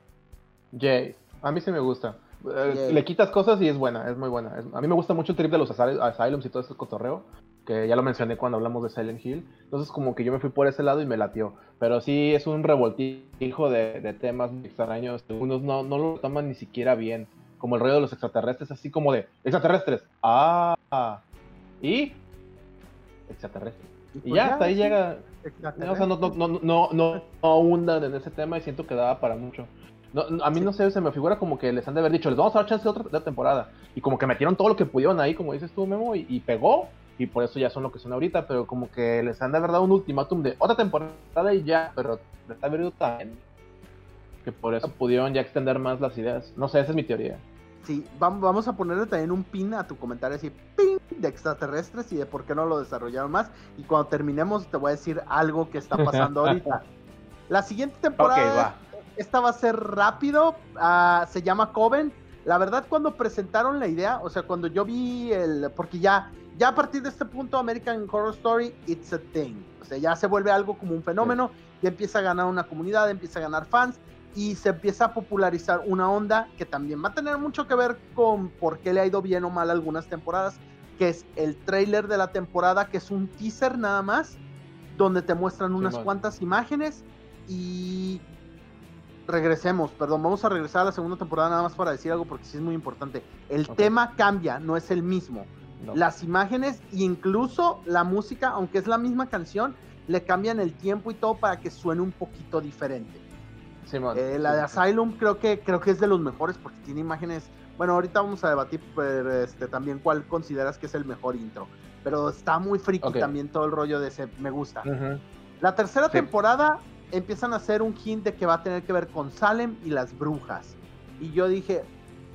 Jay, a mí sí me gusta. Eh, le quitas cosas y es buena, es muy buena. a mí me gusta mucho el trip de los Asylums y todo este cotorreo, que ya lo mencioné cuando hablamos de Silent Hill. Entonces como que yo me fui por ese lado y me latió. Pero sí es un revoltijo de, de temas extraños. Unos no, no lo toman ni siquiera bien. Como el rollo de los extraterrestres, así como de extraterrestres. Ah, y extraterrestres. Y, pues ya, hasta ahí llega. O sea, no, no, no, no, no, no en ese tema y siento que daba para mucho a mí no sé, se me figura como que les han de haber dicho, les vamos a dar chance de otra, temporada. Y como que metieron todo lo que pudieron ahí, como dices tú, Memo, y, pegó. Y por eso ya son lo que son ahorita. Pero como que les han de haber dado un ultimátum de otra temporada y ya. Pero ha habido también. Que por eso pudieron ya extender más las ideas. No sé, esa es mi teoría. Sí, vamos a ponerle también un pin a tu comentario así, pin de extraterrestres y de por qué no lo desarrollaron más. Y cuando terminemos te voy a decir algo que está pasando ahorita. <laughs> La siguiente temporada va esta va a ser rápido. Ah, se llama Coven. La verdad, cuando presentaron la idea, o sea, cuando yo vi el. Porque ya, ya a partir de este punto, American Horror Story, it's a thing. O sea, ya se vuelve algo como un fenómeno. Ya empieza a ganar una comunidad, empieza a ganar fans. Y se empieza a popularizar una onda que también va a tener mucho que ver con por qué le ha ido bien o mal algunas temporadas. Que es el trailer de la temporada, que es un teaser nada más. Donde te muestran unas cuantas imágenes. Y regresemos, perdón, vamos a regresar a la segunda temporada nada más para decir algo porque sí es muy importante. El tema cambia, no es el mismo. Las imágenes incluso la música, aunque es la misma canción, le cambian el tiempo y todo para que suene un poquito diferente. Eh, la de Asylum creo que creo que es de los mejores porque tiene imágenes. Bueno, ahorita vamos a debatir este, también cuál consideras que es el mejor intro. Pero está muy friki también todo el rollo de ese. Me gusta. La tercera temporada empiezan a hacer un hint de que va a tener que ver con Salem y las brujas. Y yo dije,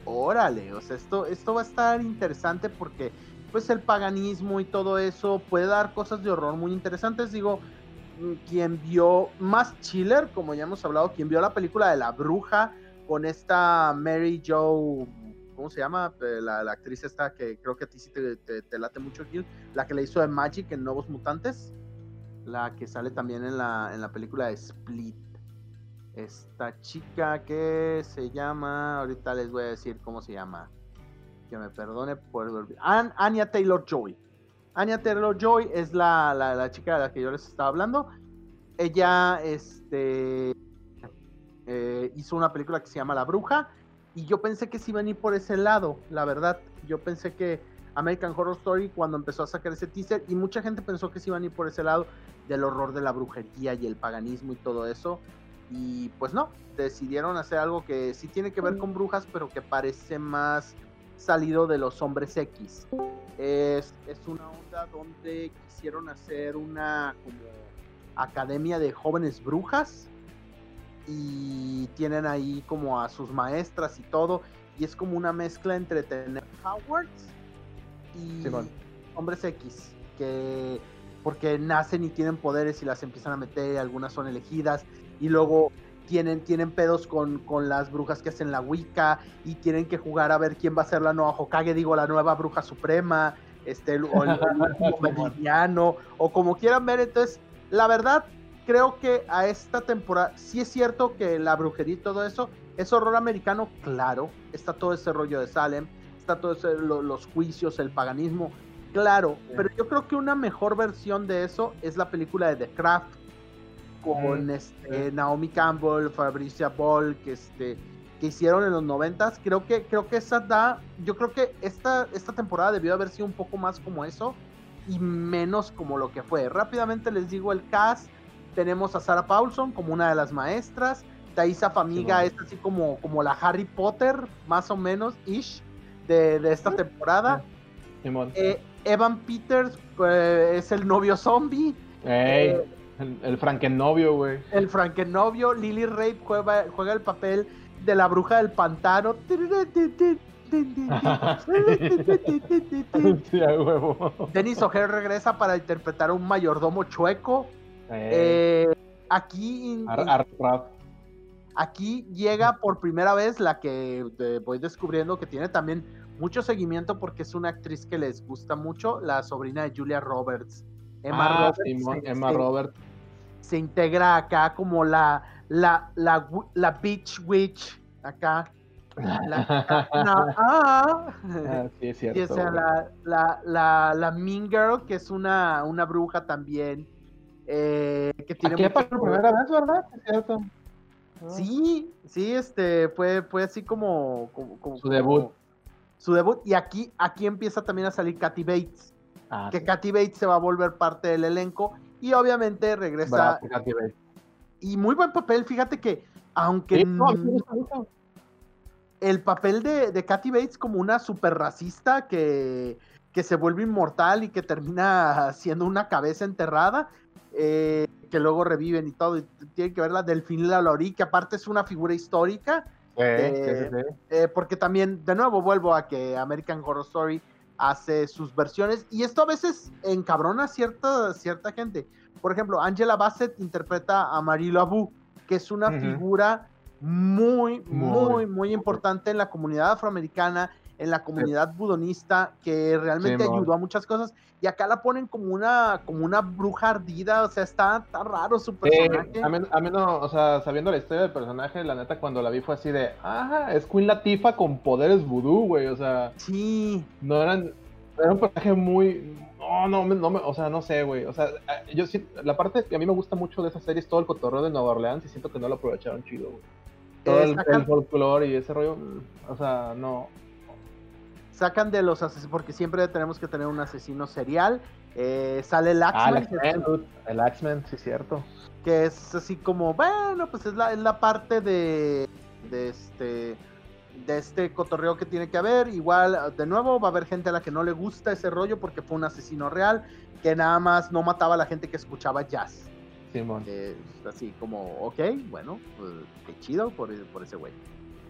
órale, o sea, esto, esto va a estar interesante porque pues el paganismo y todo eso puede dar cosas de horror muy interesantes. Digo, mm, quien vio más chiller, como ya hemos hablado, quien vio la película de la bruja con esta Mary Jo, ¿cómo se llama? Eh, la, actriz esta que creo que a ti sí te, late mucho, Gil, la que le hizo de Magic en Nuevos Mutantes la que sale también en la, en la película de Split. Esta chica que se llama, ahorita les voy a decir cómo se llama. Que me perdone por Anya Taylor Joy. Anya Taylor Joy es la, la, la, chica de la que yo les estaba hablando. Ella este, eh, hizo una película que se llama La Bruja. Y yo pensé que se iban a ir por ese lado, la verdad. Yo pensé que American Horror Story, cuando empezó a sacar ese teaser, y mucha gente pensó que se iban a ir por ese lado del horror de la brujería y el paganismo y todo eso. Y pues no, decidieron hacer algo que sí tiene que ver con brujas, pero que parece más salido de los hombres X. Es, es una onda donde quisieron hacer una como academia de jóvenes brujas y tienen ahí como a sus maestras y todo y es como una mezcla entre tener Howards y hombres X que porque nacen y tienen poderes y las empiezan a meter, algunas son elegidas y luego tienen, tienen pedos con, con, las brujas que hacen la Wicca y tienen que jugar a ver quién va a ser la nueva Hokage, digo, la nueva bruja suprema, este, o el, <laughs> el o como quieran ver. Entonces, la verdad, creo que a esta temporada, sí es cierto que la brujería y todo eso es horror americano, claro, está todo ese rollo de Salem, está todo ese, los juicios, el paganismo, claro, pero yo creo que una mejor versión de eso es la película de The Craft con este, Naomi Campbell, Fabricia Ball, que este que hicieron en los noventas, creo que creo que esa da, yo creo que esta esta temporada debió haber sido un poco más como eso y menos como lo que fue. Rápidamente les digo el cast, tenemos a Sarah Paulson como una de las maestras, Thaisa Famiga es así como como la Harry Potter más o menos ish de, esta temporada. Eh, Evan Peters pues, es el novio zombie. Eh, el, frankennovio, güey. El frankennovio. Lily Rape juega, juega el papel de la bruja del pantano. <laughs> Denis O'Hare regresa para interpretar a un mayordomo chueco. Eh, aquí, aquí llega por primera vez la que voy descubriendo que tiene también mucho seguimiento porque es una actriz que les gusta mucho, la sobrina de Julia Roberts. Emma ah, Roberts. Emma Roberts se integra acá como la, la, la, la Beach Witch, acá. La, <laughs> ah, sí, es cierto. Y, o sea, la, la, la, la, Mean Girl, que es una, una bruja también. Eh, que tiene Aquí por primera vez, ¿verdad? Es cierto. Sí, sí, este, fue, fue así como, como, su debut. Su debut. Y aquí, aquí empieza también a salir Kathy Bates. Ah, que Kathy Bates se va a volver parte del elenco y obviamente regresa. y muy buen papel, fíjate que, aunque. el papel de, de Kathy Bates como una super racista que, que se vuelve inmortal y que termina <laughs> siendo una cabeza enterrada. Eh, que luego reviven y todo, y tiene que ver la Delfín Lalaurie, que aparte es una figura histórica, eh, eh, porque también, de nuevo, vuelvo a que American Horror Story hace sus versiones y esto a veces encabrona a cierta, cierta gente. Por ejemplo, Angela Bassett interpreta a Marilo Abu, que es una figura muy, muy, muy importante en la comunidad afroamericana, en la comunidad budonista, que realmente ayudó a muchas cosas. Y acá la ponen como una, como una bruja ardida, o sea, está, raro su personaje. a, mí, no, o sea, sabiendo la historia del personaje, la neta, cuando la vi fue así de, ah, es Queen Latifa con poderes vudú, güey, o sea. Sí. No eran, era un personaje muy, no, no, no, o sea, no sé, güey. O sea, yo sí, la parte que a mí me gusta mucho de esa serie es todo el cotorreo de Nueva Orleans y siento que no lo aprovecharon chido, güey. Todo el, el, folclore y ese rollo, o sea, no, sacan de los asesinos, porque siempre tenemos que tener un asesino serial. Eh, sale el Axman. el Axman, sí, cierto. Que es así como, bueno, pues es la, es la parte de, de este de este cotorreo que tiene que haber. Igual, de nuevo, va a haber gente a la que no le gusta ese rollo porque fue un asesino real que nada más no mataba a la gente que escuchaba jazz. Simón. así como, ok, bueno, pues, qué chido por, por ese güey.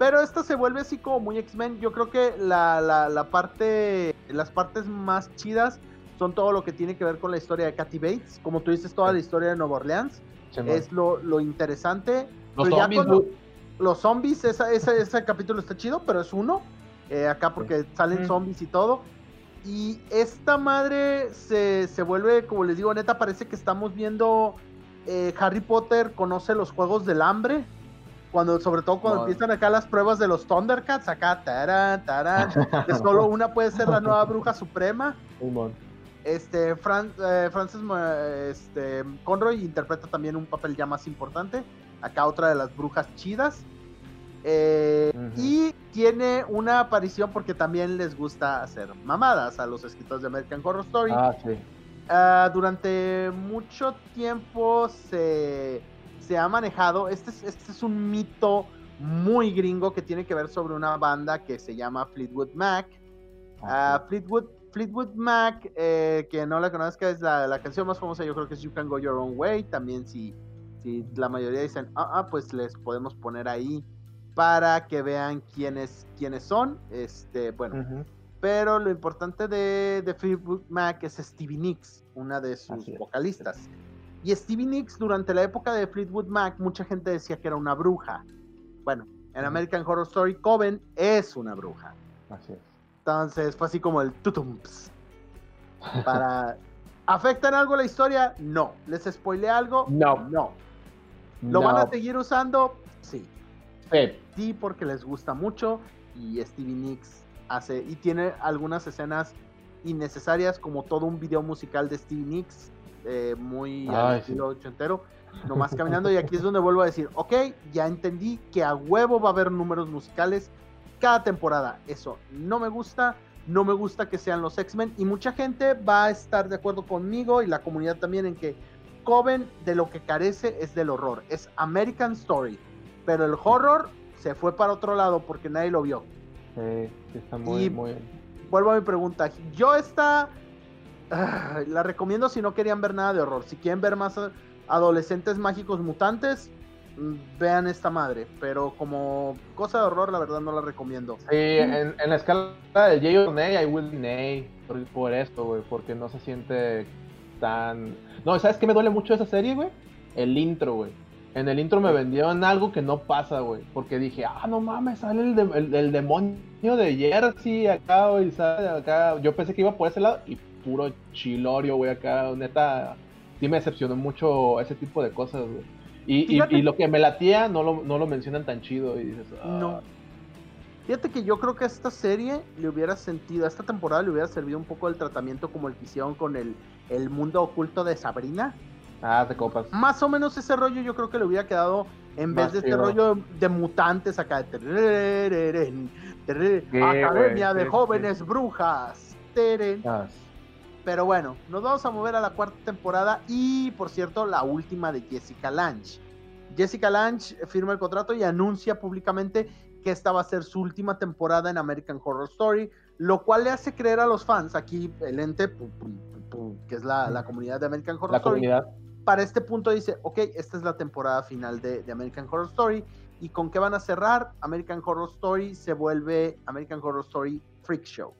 Pero esto se vuelve así como muy X-Men. Yo creo que la, la, parte, las partes más chidas son todo lo que tiene que ver con la historia de Kathy Bates. Como tú dices, toda la historia de Nueva Orleans. es lo, lo, interesante. Los zombies, los zombies, ese capítulo está chido, pero es uno. Eh, acá porque salen zombies y todo. Y esta madre se, se, vuelve, como les digo, neta, parece que estamos viendo eh, Harry Potter conoce los juegos del hambre. Cuando, sobre todo cuando empiezan acá las pruebas de los Thundercats, acá, tarán, tarán, que solo una puede ser la nueva bruja suprema. Este, Fran, eh, Frances este, Conroy interpreta también un papel ya más importante. Acá otra de las brujas chidas. Eh, y tiene una aparición porque también les gusta hacer mamadas a los escritores de American Horror Story. Ah, sí. Ah, durante mucho tiempo se, se ha manejado, este es, este es un mito muy gringo que tiene que ver sobre una banda que se llama Fleetwood Mac. Ah, Fleetwood, Fleetwood Mac, eh, que no la conozca, es la, la, canción más famosa, yo creo que es You Can Go Your Own Way. También si, si la mayoría dicen, ah, ah pues les podemos poner ahí para que vean quiénes, quiénes son. Este, bueno. Pero lo importante de, de, Fleetwood Mac es Stevie Nicks, una de sus vocalistas. Y Stevie Nicks, durante la época de Fleetwood Mac, mucha gente decía que era una bruja. Bueno, en American Horror Story, Coven es una bruja. Así es. Entonces fue así como el tutumps. Para. <laughs> ¿Afecta en algo la historia? No. ¿Les spoilé algo? No. No. ¿Lo van a seguir usando? Sí. Sí. Sí, porque les gusta mucho. Y Stevie Nicks hace. Y tiene algunas escenas innecesarias, como todo un video musical de Stevie Nicks. Eh, muy Ay, ochentero nomás caminando. Y aquí es donde vuelvo a decir, ok, ya entendí que a huevo va a haber números musicales cada temporada. Eso no me gusta, no me gusta que sean los X-Men. Y mucha gente va a estar de acuerdo conmigo y la comunidad también en que Coven de lo que carece es del horror. Es American Story. Pero el horror se fue para otro lado porque nadie lo vio. Sí, está muy, muy... Vuelvo a mi pregunta. Yo esta ah, la recomiendo si no querían ver nada de horror. Si quieren ver más adolescentes mágicos mutantes, mm, vean esta madre. Pero como cosa de horror, la verdad no la recomiendo. Sí, en, la escala del J o Nay, I will Nay por, por esto, güey, porque no se siente tan. No, ¿sabes qué me duele mucho esa serie, güey? El intro, güey. En el intro me vendieron algo que no pasa, güey. Porque dije, ah, no mames, sale el, el, demonio de Jersey acá, güey, sale acá. Yo pensé que iba por ese lado y puro chilorio, güey, acá, neta sí me decepcionó mucho ese tipo de cosas, güey. Y, y, lo que me latía no lo, no lo mencionan tan chido y dices, ah". No. Fíjate que yo creo que a esta serie le hubiera sentido, a esta temporada le hubiera servido un poco el tratamiento como el que hicieron con el, el mundo oculto de Sabrina. Ah, de copas. Más o menos ese rollo yo creo que le hubiera quedado en vez de este rollo de mutantes acá. De Academia de Jóvenes Brujas. Ah, pero bueno, nos vamos a mover a la cuarta temporada y, por cierto, la última de Jessica Lange. Jessica Lange firma el contrato y anuncia públicamente que esta va a ser su última temporada en American Horror Story, lo cual le hace creer a los fans, aquí el ente, que es la, comunidad de American Horror Story, para este punto dice, ok, esta es la temporada final de, de American Horror Story, ¿y con qué van a cerrar? American Horror Story se vuelve American Horror Story Freak Show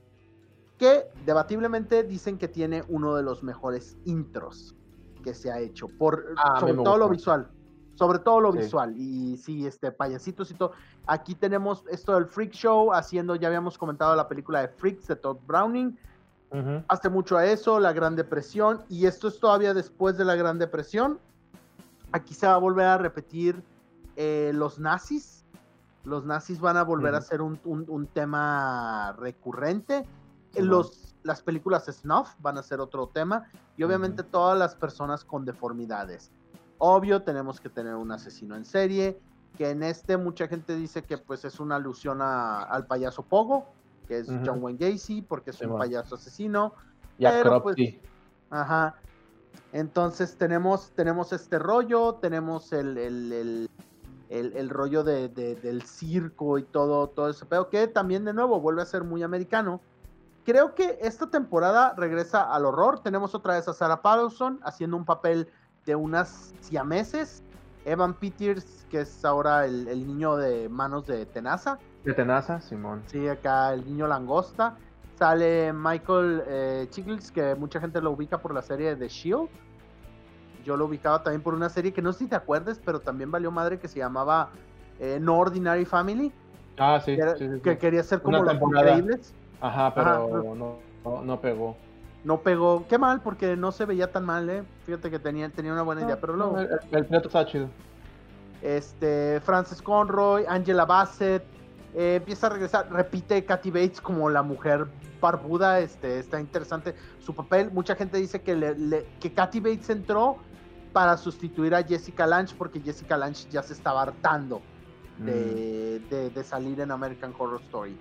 que debatiblemente dicen que tiene uno de los mejores intros que se ha hecho, por, ah, sobre todo lo visual. Sobre todo lo visual. Y sí, este, payasitos y todo. Aquí tenemos esto del Freak Show, haciendo, ya habíamos comentado la película de Freaks de Todd Browning. Hace mucho a eso, la Gran Depresión. Y esto es todavía después de la Gran Depresión. Aquí se va a volver a repetir eh, los nazis. Los nazis van a volver a ser un, un tema recurrente los, las películas snuff van a ser otro tema y obviamente todas las personas con deformidades. Obvio, tenemos que tener un asesino en serie, que en este mucha gente dice que pues es una alusión al payaso Pogo, que es John Wayne Gacy, porque es un payaso asesino. Y pero, pues, Ajá. Entonces tenemos, tenemos este rollo, tenemos el, el, el, el rollo de, del circo y todo, todo ese pedo, que también de nuevo vuelve a ser muy americano Creo que esta temporada regresa al horror. Tenemos otra vez a Sarah Paulson haciendo un papel de unas siameses. Evan Peters, que es ahora el, niño de manos de Tenaza. De Tenaza, Simón. Sí, acá el niño langosta. Sale Michael eh, que mucha gente lo ubica por la serie de Shield. Yo lo ubicaba también por una serie que no sé si te acuerdes, pero también valió madre que se llamaba eh, No Ordinary Family. Ah, sí. Que, quería ser como los increíbles. Ajá, pero no, no, pegó. No pegó. Qué mal, porque no se veía tan mal, ¿eh? Fíjate que tenía, tenía una buena idea, pero luego... El, el, está chido. Este, Frances Conroy, Angela Bassett, eh, empieza a regresar, repite Kathy Bates como la mujer barbuda, este, está interesante su papel. Mucha gente dice que, le, que Kathy Bates entró para sustituir a Jessica Lange porque Jessica Lange ya se estaba hartando de, mm. de, salir en American Horror Story.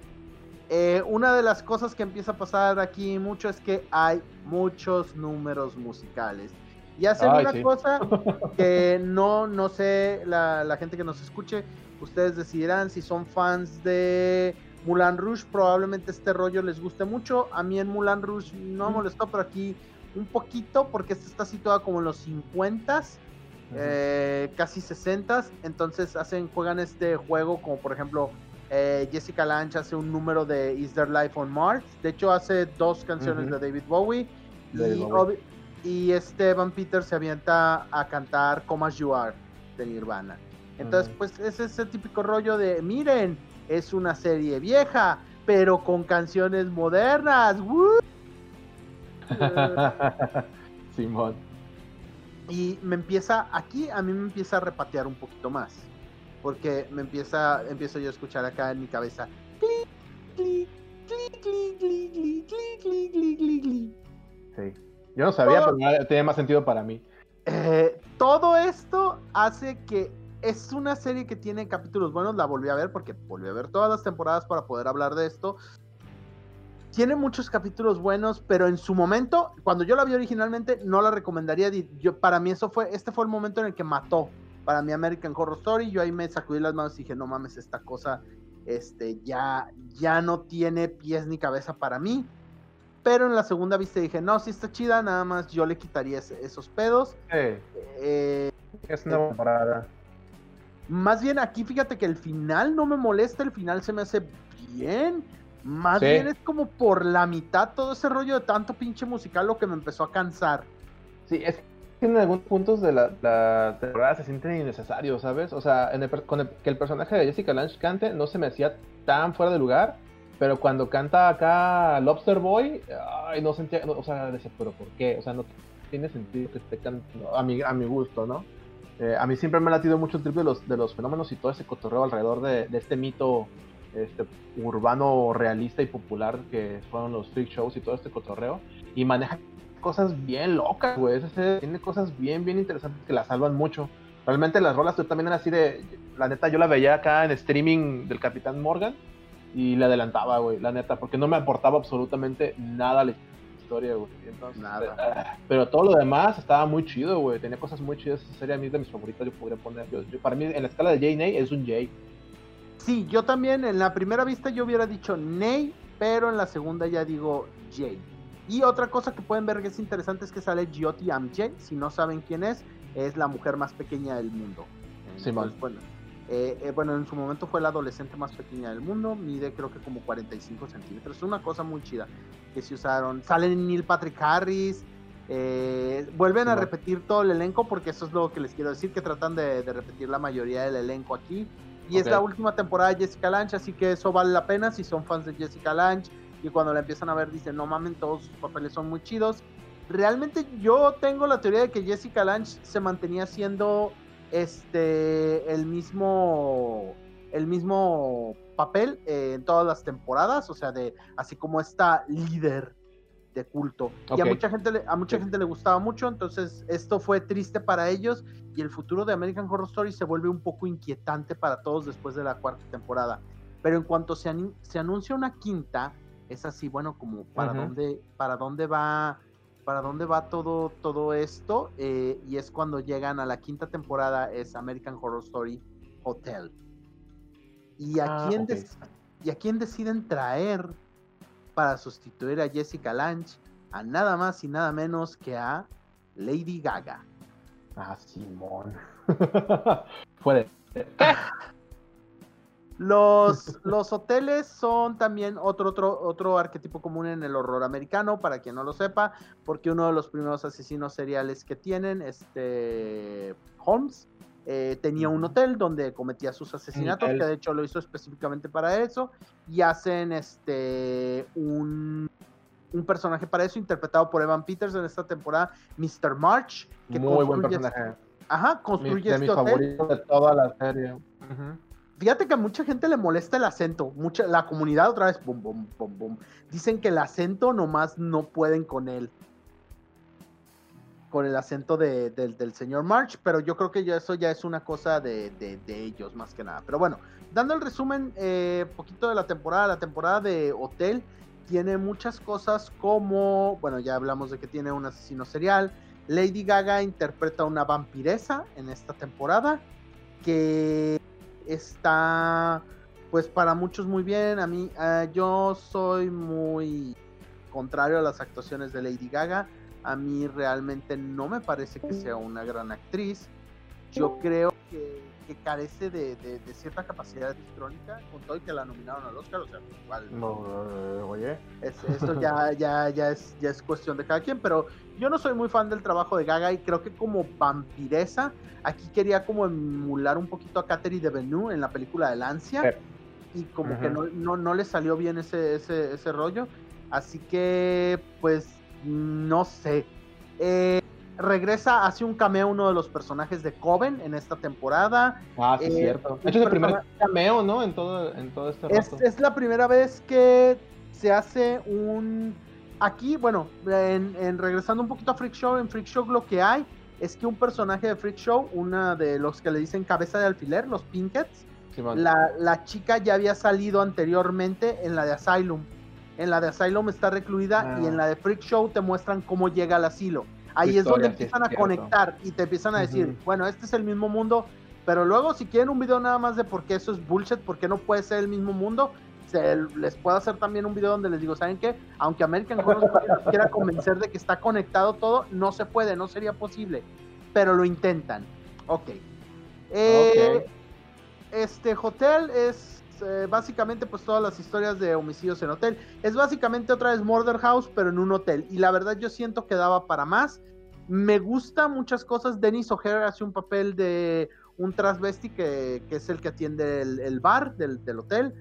Eh, una de las cosas que empieza a pasar aquí mucho es que hay muchos números musicales. Y hacen una cosa <laughs> que no, no sé, la, la gente que nos escuche, ustedes decidirán si son fans de Mulan Rouge, probablemente este rollo les guste mucho. A mí en Mulan Rouge no me molestó, pero aquí un poquito, porque esta está situada como en los 50 eh, casi 60 Entonces hacen, juegan este juego, como por ejemplo, eh, Jessica Lange hace un número de Is There Life on Mars. De hecho, hace dos canciones de David Bowie. y, y este Van Peter se avienta a cantar Come As You Are de Nirvana. Entonces, pues es ese típico rollo de, miren, es una serie vieja, pero con canciones modernas. <laughs> Simón. Y me empieza, aquí a mí me empieza a repatear un poquito más. Porque me empieza, empiezo yo a escuchar acá en mi cabeza. Sí. Yo no sabía, pero tenía más sentido para mí. Eh, todo esto hace que es una serie que tiene capítulos buenos, la volví a ver porque volví a ver todas las temporadas para poder hablar de esto. Tiene muchos capítulos buenos, pero en su momento, cuando yo la vi originalmente, no la recomendaría. Yo, para mí eso fue, este fue el momento en el que mató para mi American Horror Story. Yo ahí me sacudí las manos y dije, no mames, esta cosa este, ya, ya no tiene pies ni cabeza para mí. Pero en la segunda vista dije, no, sí está chida, nada más yo le quitaría esos pedos. Eh, es una temporada. Más bien aquí fíjate que el final no me molesta, el final se me hace bien. Más bien es como por la mitad todo ese rollo de tanto pinche musical lo que me empezó a cansar. Sí, es que en algunos puntos de la, temporada se sienten innecesarios, ¿sabes? O sea, con que el personaje de Jessica Lange cante no se me hacía tan fuera de lugar, pero cuando canta acá Lobster Boy, ay, no sentía, o sea, decía, pero ¿por qué? O sea, no tiene sentido que esté cantando a mi, a mi gusto, ¿no? Eh, a mí siempre me ha latido mucho el trip de los, de los fenómenos y todo ese cotorreo alrededor de, este mito este, urbano realista y popular que fueron los freak shows y todo este cotorreo. Y maneja cosas bien locas, güey. Tiene cosas bien, bien interesantes que la salvan mucho. Realmente las rolas también eran así de. La neta, yo la veía acá en streaming del Capitán Morgan y le adelantaba, güey, la neta, porque no me aportaba absolutamente nada historia, güey. Nada. Ah, pero todo lo demás estaba muy chido, güey. Tenía cosas muy chidas. Esa serie a mí de mis favoritas, yo podría poner. para mí, en la escala de J Ney, es un J. Sí, yo también en la primera vista yo hubiera dicho Ney, pero en la segunda ya digo J. Y otra cosa que pueden ver que es interesante es que sale Gioti Amje. Si no saben quién es, es la mujer más pequeña del mundo. Sí, bueno, eh, eh, bueno, en su momento fue la adolescente más pequeña del mundo, mide creo que como 45 centímetros. Es una cosa muy chida que se usaron. Salen Neil Patrick Harris, eh, vuelven a repetir todo el elenco porque eso es lo que les quiero decir, que tratan de, repetir la mayoría del elenco aquí. Y es la última temporada de Jessica Lange, así que eso vale la pena si son fans de Jessica Lange y cuando la empiezan a ver dicen, no mamen, todos sus papeles son muy chidos. Realmente yo tengo la teoría de que Jessica Lange se mantenía siendo este el mismo el mismo papel eh, en todas las temporadas, o sea, de así como esta líder de culto. Y a mucha gente le, a mucha gente le gustaba mucho, entonces esto fue triste para ellos y el futuro de American Horror Story se vuelve un poco inquietante para todos después de la cuarta temporada. Pero en cuanto se, se anuncia una quinta, es así, bueno, como para dónde para dónde va para dónde va todo, todo esto. Eh, y es cuando llegan a la quinta temporada, es American Horror Story Hotel. ¿Y a, ah, quién, ¿y a quién deciden traer para sustituir a Jessica Lange? A nada más y nada menos que a Lady Gaga. Ah, Simón. <laughs> Fue <laughs> Los, <laughs> los hoteles son también otro, otro, otro arquetipo común en el horror americano, para quien no lo sepa, porque uno de los primeros asesinos seriales que tienen, este Holmes, eh, tenía un hotel donde cometía sus asesinatos, que de hecho lo hizo específicamente para eso, y hacen este un, un personaje para eso, interpretado por Evan Peters en esta temporada, Mr. March, que Muy buen personaje. Ajá, construye este hotel. de toda la serie Fíjate que a mucha gente le molesta el acento. Mucha, la comunidad otra vez. Dicen que el acento nomás no pueden con él. Con el acento de, del- señor March, pero yo creo que ya eso ya es una cosa de, de- de ellos más que nada. Pero bueno, dando el resumen eh, poquito de la temporada, la temporada de Hotel tiene muchas cosas como, bueno, ya hablamos de que tiene un asesino serial. Lady Gaga interpreta una vampiresa en esta temporada que está pues para muchos muy bien. A mí, eh, yo soy muy contrario a las actuaciones de Lady Gaga. A mí realmente no me parece que sea una gran actriz. Yo creo que, que carece de, de- de cierta capacidad electrónica, con todo y que la nominaron al Oscar, o sea, igual No, eh, oye. es- eso ya, <laughs> ya, ya, es, ya es cuestión de cada quien, pero yo no soy muy fan del trabajo de Gaga y creo que como vampiresa, aquí quería como emular un poquito a Catherine Deneuve en la película del Ansia Sí. y como que no, no, no le salió bien ese, ese, ese rollo, así que pues no sé. Eh, regresa, hace un cameo uno de los personajes de Coven en esta temporada. Ah, sí, Eh, cierto. De hecho, es el primer cameo, ¿no? En todo, en todo este Es, rato. es la primera vez que se hace un... Aquí, bueno, en, en- regresando un poquito a Freak Show, en Freak Show lo que hay es que un personaje de Freak Show, una de los que le dicen cabeza de alfiler, los Pinkets, la chica ya había salido anteriormente en la de Asylum. En la de Asylum está recluida y Ah. en la de Freak Show te muestran cómo llega al asilo. Ahí es donde empiezan es a cierto. conectar y te empiezan a decir, bueno, este es el mismo mundo, pero luego si quieren un video nada más de por qué eso es bullshit, por qué no puede ser el mismo mundo, se, les puedo hacer también un video donde les digo, ¿saben qué? Aunque American Horror Story nos quiera convencer de que está conectado todo, no se puede, no sería posible, pero lo intentan. Ok. Eh, Ok. Este hotel es eh, básicamente pues todas las historias de homicidios en hotel. Es básicamente otra vez Murder House, pero en un hotel. Y la verdad yo siento que daba para más. Me gusta muchas cosas. Dennis O'Hare hace un papel de un transvesti que, que es el que atiende el, el bar del, del hotel.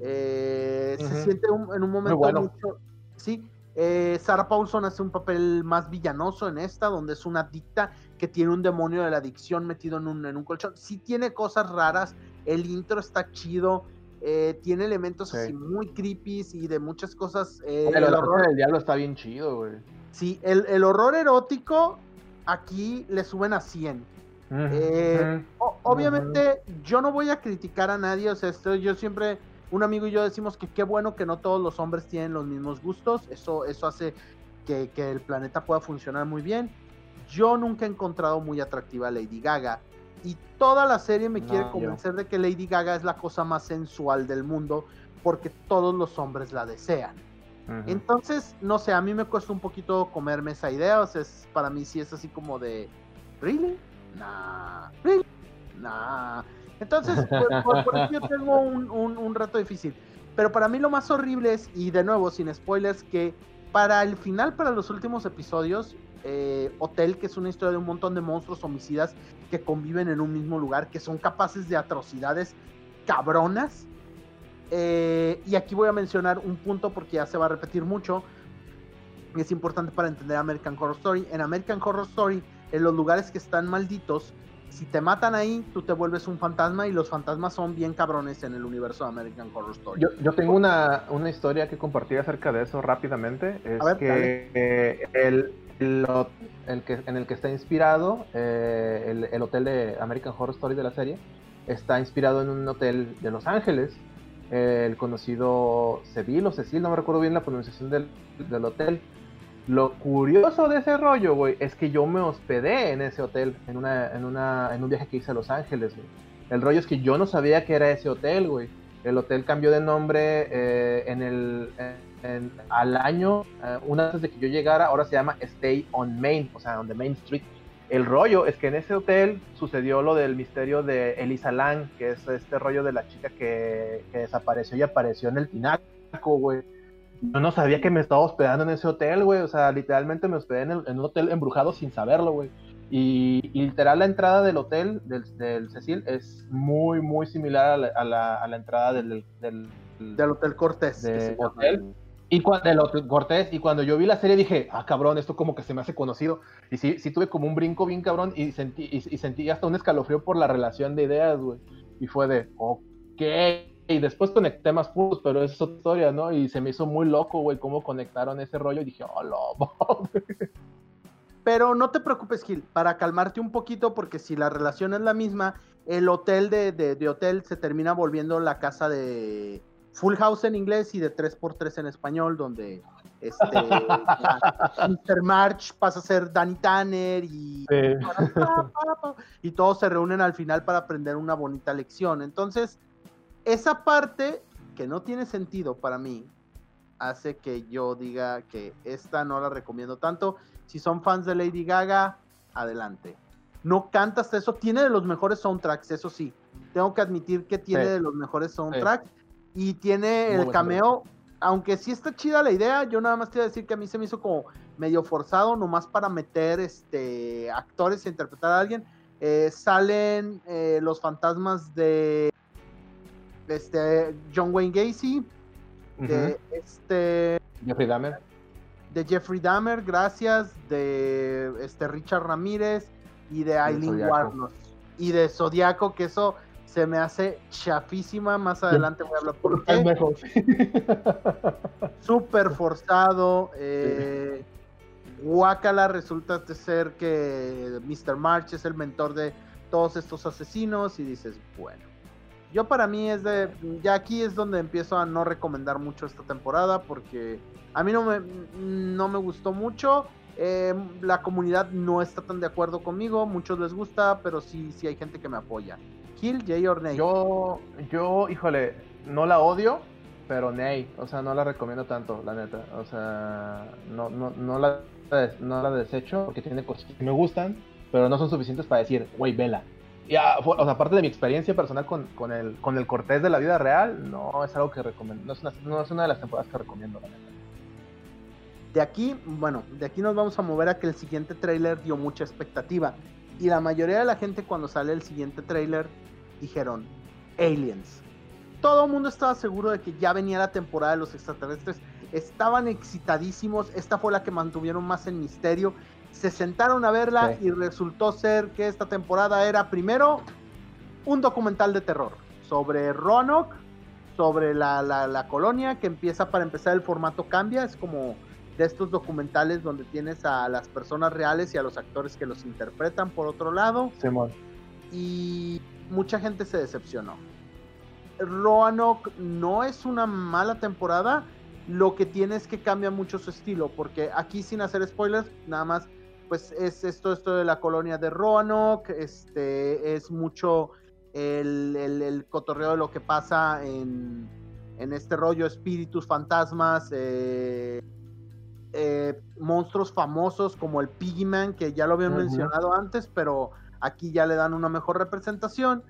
Eh, Se siente un- en un momento bueno. mucho... Sí. Eh, Sarah Paulson hace un papel más villanoso en esta, donde es una adicta que tiene un demonio de la adicción metido en un, en un colchón. Sí tiene cosas raras, el intro está chido, eh, tiene elementos Sí. así muy creepy y de muchas cosas. eh, El el horror del diablo está bien chido, güey. sí, el, el horror erótico aquí le suben a 100. Eh, O- obviamente yo no voy a criticar a nadie, o sea, esto, yo siempre, un amigo y yo decimos que qué bueno que no todos los hombres tienen los mismos gustos, eso, eso hace que, que el planeta pueda funcionar muy bien. Yo nunca he encontrado muy atractiva a Lady Gaga y toda la serie me No, quiere yo. convencer de que Lady Gaga es la cosa más sensual del mundo porque todos los hombres la desean. Entonces, no sé, a mí me cuesta un poquito comerme esa idea. O sea, es, para mí sí es así como de. ¿Really? Nah. ¿Really? Nah. Entonces, por, por- por eso yo <laughs> tengo un, un, un reto difícil. Pero para mí lo más horrible es, y de nuevo, sin spoilers, que para el final, para los últimos episodios, eh, Hotel, que es una historia de un montón de monstruos homicidas que conviven en un mismo lugar, que son capaces de atrocidades cabronas. Eh, y aquí voy a mencionar un punto porque ya se va a repetir mucho. Y es importante para entender American Horror Story. En American Horror Story, en los lugares que están malditos, si te matan ahí, tú te vuelves un fantasma y los fantasmas son bien cabrones en el universo de American Horror Story. Yo, yo tengo una, una historia que compartir acerca de eso rápidamente. Es ver, que eh, el, el que, en el que está inspirado, eh, el, el hotel de American Horror Story de la serie, está inspirado en un hotel de Los Ángeles, eh, el conocido Seville o Cecil, no me recuerdo bien la pronunciación del, del hotel. Lo curioso de ese rollo, güey, es que yo me hospedé en ese hotel, en, una, en, una, en un viaje que hice a Los Ángeles, güey. El rollo es que yo no sabía que era ese hotel, güey. El hotel cambió de nombre eh, en el, al año, eh, una antes de que yo llegara, ahora se llama Stay on Main, o sea, on the Main Street. El rollo es que en ese hotel sucedió lo del misterio de Elisa Lang, que es este rollo de la chica que, que desapareció y apareció en el tinaco, güey. Yo no sabía que me estaba hospedando en ese hotel, güey. O sea, literalmente me hospedé en, el- en un hotel embrujado sin saberlo, güey. Y, y literal la entrada del hotel, del, del Cecil, es muy, muy similar a la, a la- a la entrada del, del, Del Hotel Cortés. que de se llama. hotel. Y cuando, del Hotel Cortés, y cuando yo vi la serie dije, ah, cabrón, esto como que se me hace conocido. Y sí, sí tuve como un brinco bien cabrón y sentí, y, y sentí hasta un escalofrío por la relación de ideas, güey. Y fue de, ok. Y después conecté más puntos, pero es otra historia, ¿no? Y se me hizo muy loco, güey, cómo conectaron ese rollo y dije, oh, lo <laughs> Pero no te preocupes, Gil, para calmarte un poquito, porque si la relación es la misma, el hotel de, de, hotel se termina volviendo la casa de Full House en inglés y de 3x3 en español, donde este, <laughs> Mr. March pasa a ser Danny Tanner y, <laughs> y todos se reúnen al final para aprender una bonita lección. Entonces, esa parte que no tiene sentido para mí hace que yo diga que esta no la recomiendo tanto. Si son fans de Lady Gaga, adelante. No canta hasta eso, tiene de los mejores soundtracks, eso sí. Tengo que admitir que tiene de los mejores soundtracks y tiene el cameo, aunque sí está chida la idea, yo nada más quiero decir que a mí se me hizo como medio forzado, nomás para meter este actores y interpretar a alguien. Eh, salen eh, los fantasmas de este John Wayne Gacy, de este Jeffrey Dahmer, de Jeffrey Dahmer, gracias, de este Richard Ramírez y de Aileen Warnos y de Zodiaco, que eso se me hace chafísima. Más adelante voy a hablar por qué. mejor. <laughs> Súper forzado. Eh, resulta de ser que Mr. March es el mentor de todos estos asesinos y dices, bueno, yo para mí es de, ya aquí es donde empiezo a no recomendar mucho esta temporada porque a mí no me, no me gustó mucho. Eh, la comunidad no está tan de acuerdo conmigo, muchos les gusta, pero sí, sí hay gente que me apoya. Kill, Jay or Ney. Yo, yo, híjole, no la odio, pero Ney, o sea, no la recomiendo tanto, la neta. O sea, no, no, no, la, no la desecho porque tiene cosas que me gustan, pero no son suficientes para decir, güey, vela. O sea, aparte de mi experiencia personal con, con, el, con el Cortés de la vida real, no es algo que recomiendo, no es una, no es una de las temporadas que recomiendo. De aquí, bueno, de aquí nos vamos a mover a que el siguiente tráiler dio mucha expectativa. Y la mayoría de la gente cuando sale el siguiente tráiler dijeron, aliens. Todo el mundo estaba seguro de que ya venía la temporada de los extraterrestres. Estaban excitadísimos. Esta fue la que mantuvieron más en misterio se sentaron a verla y resultó ser que esta temporada era primero un documental de terror sobre Roanoke, sobre la, la, colonia, que empieza para empezar el formato cambia, es como de estos documentales donde tienes a las personas reales y a los actores que los interpretan por otro lado. Y mucha gente se decepcionó. Roanoke no es una mala temporada, lo que tiene es que cambia mucho su estilo, porque aquí sin hacer spoilers, nada más pues es esto, esto de la colonia de Roanoke, este, es mucho el, cotorreo de lo que pasa en, este rollo, espíritus, fantasmas, eh, eh, monstruos famosos como el Piggyman, que ya lo habían mencionado antes, pero aquí ya le dan una mejor representación.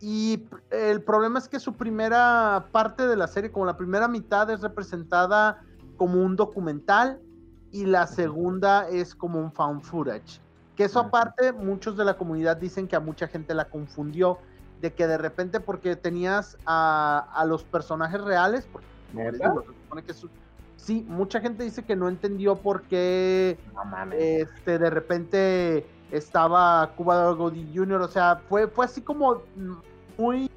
Y el problema es que su primera parte de la serie, como la primera mitad, es representada como un documental y la segunda es como un found footage. Que eso aparte, muchos de la comunidad dicen que a mucha gente la confundió, de que de repente porque tenías a, los personajes reales, porque sí, mucha gente dice que no entendió por qué este, de repente estaba Cuba Goody Jr., o sea, fue, fue así como muy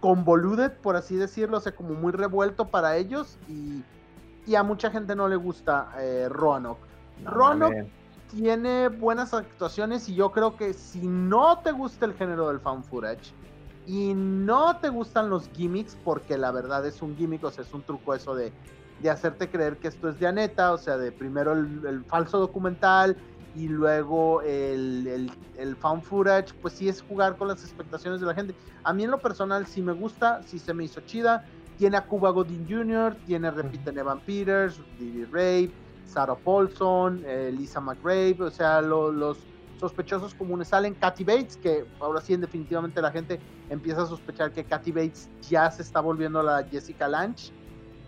convoluted, por así decirlo, o sea, como muy revuelto para ellos y y a mucha gente no le gusta eh, Roanoke. Roanoke tiene buenas actuaciones y yo creo que si no te gusta el género del fan footage y no te gustan los gimmicks, porque la verdad es un gimmick, o sea, es un truco eso de, hacerte creer que esto es de Aneta, o sea, de primero el, falso documental y luego el, el, el, fan footage, pues sí es jugar con las expectaciones de la gente. A mí en lo personal sí me gusta, sí se me hizo chida tiene a Cuba Gooding Jr., tiene, repiten, Evan Peters, Didi Rape, Sarah Paulson, eh, Lisa McRae, o sea, los sospechosos comunes salen. Kathy Bates, que ahora sí, definitivamente la gente empieza a sospechar que Kathy Bates ya se está volviendo la Jessica Lange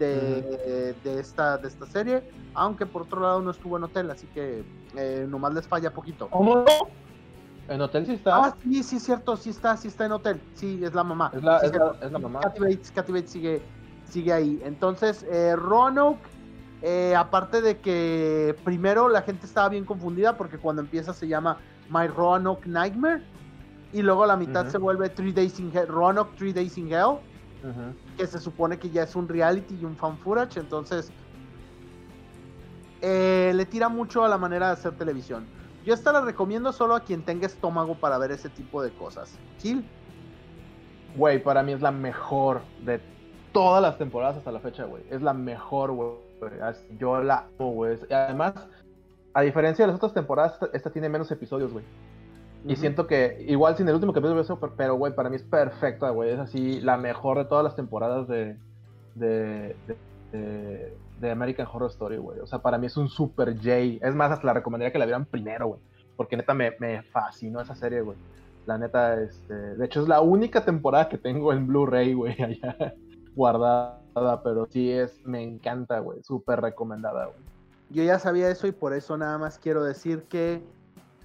de, esta, de esta serie, aunque por otro lado no estuvo en hotel, así que eh, nomás les falla poquito. ¿Cómo ¿En hotel sí está? Ah, sí, sí, es cierto, sí está, sí está en hotel. Sí, es la mamá. Es la, es la, mamá. Kathy Bates, sigue, sigue ahí. Entonces, eh, Roanoke, eh, aparte de que primero la gente estaba bien confundida porque cuando empieza se llama My Roanoke Nightmare. Y luego la mitad se vuelve Three Days in Hell, Roanoke Three Days in Hell, que se supone que ya es un reality y un fan footage, entonces eh, le tira mucho a la manera de hacer televisión. Yo esta la recomiendo solo a quien tenga estómago para ver ese tipo de cosas. Gil, Güey, para mí es la mejor de todas las temporadas hasta la fecha, güey. Es la mejor, güey. Yo la amo, güey. Además, a diferencia de las otras temporadas, esta, esta tiene menos episodios, güey. Y siento que, igual sin el último capítulo, pero- pero, güey, para mí es perfecta, güey. Es así la mejor de todas las temporadas de, de, de, de- de American Horror Story, güey. O sea, para mí es un super J. Es más, hasta la recomendaría que la vieran primero, güey. Porque neta me, me fascinó esa serie, güey. La neta, este, de hecho es la única temporada que tengo en Blu-ray, güey, <laughs> allá guardada, pero sí es, me encanta, güey, súper recomendada, güey. yo ya sabía eso y por eso nada más quiero decir que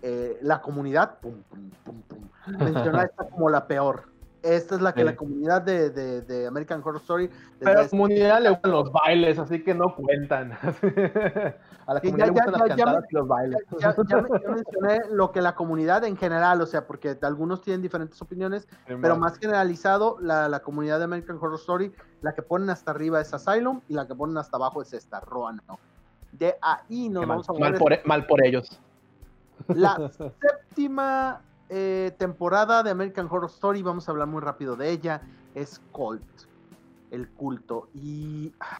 eh, la comunidad, pum, pum, pum, pum, menciona <laughs> esta como la peor. Esta es la que Sí. la comunidad de, de- de American Horror Story. Pero a la comunidad le gustan los bailes, así que no cuentan. <laughs> a la comunidad ya- le gustan ya- las ya- ya cantadas y los bailes. ya, ya me- ya mencioné lo que la comunidad en general, o sea, porque algunos tienen diferentes opiniones, pero más generalizado, la, la comunidad de American Horror Story, la que ponen hasta arriba es Asylum y la que ponen hasta abajo es esta, Roanoke. De ahí nos Qué mal, vamos a mal por, mal por ellos. la <laughs> séptima eh, temporada de American Horror Story, vamos a hablar muy rápido de ella, es Cult, el culto. Y ah,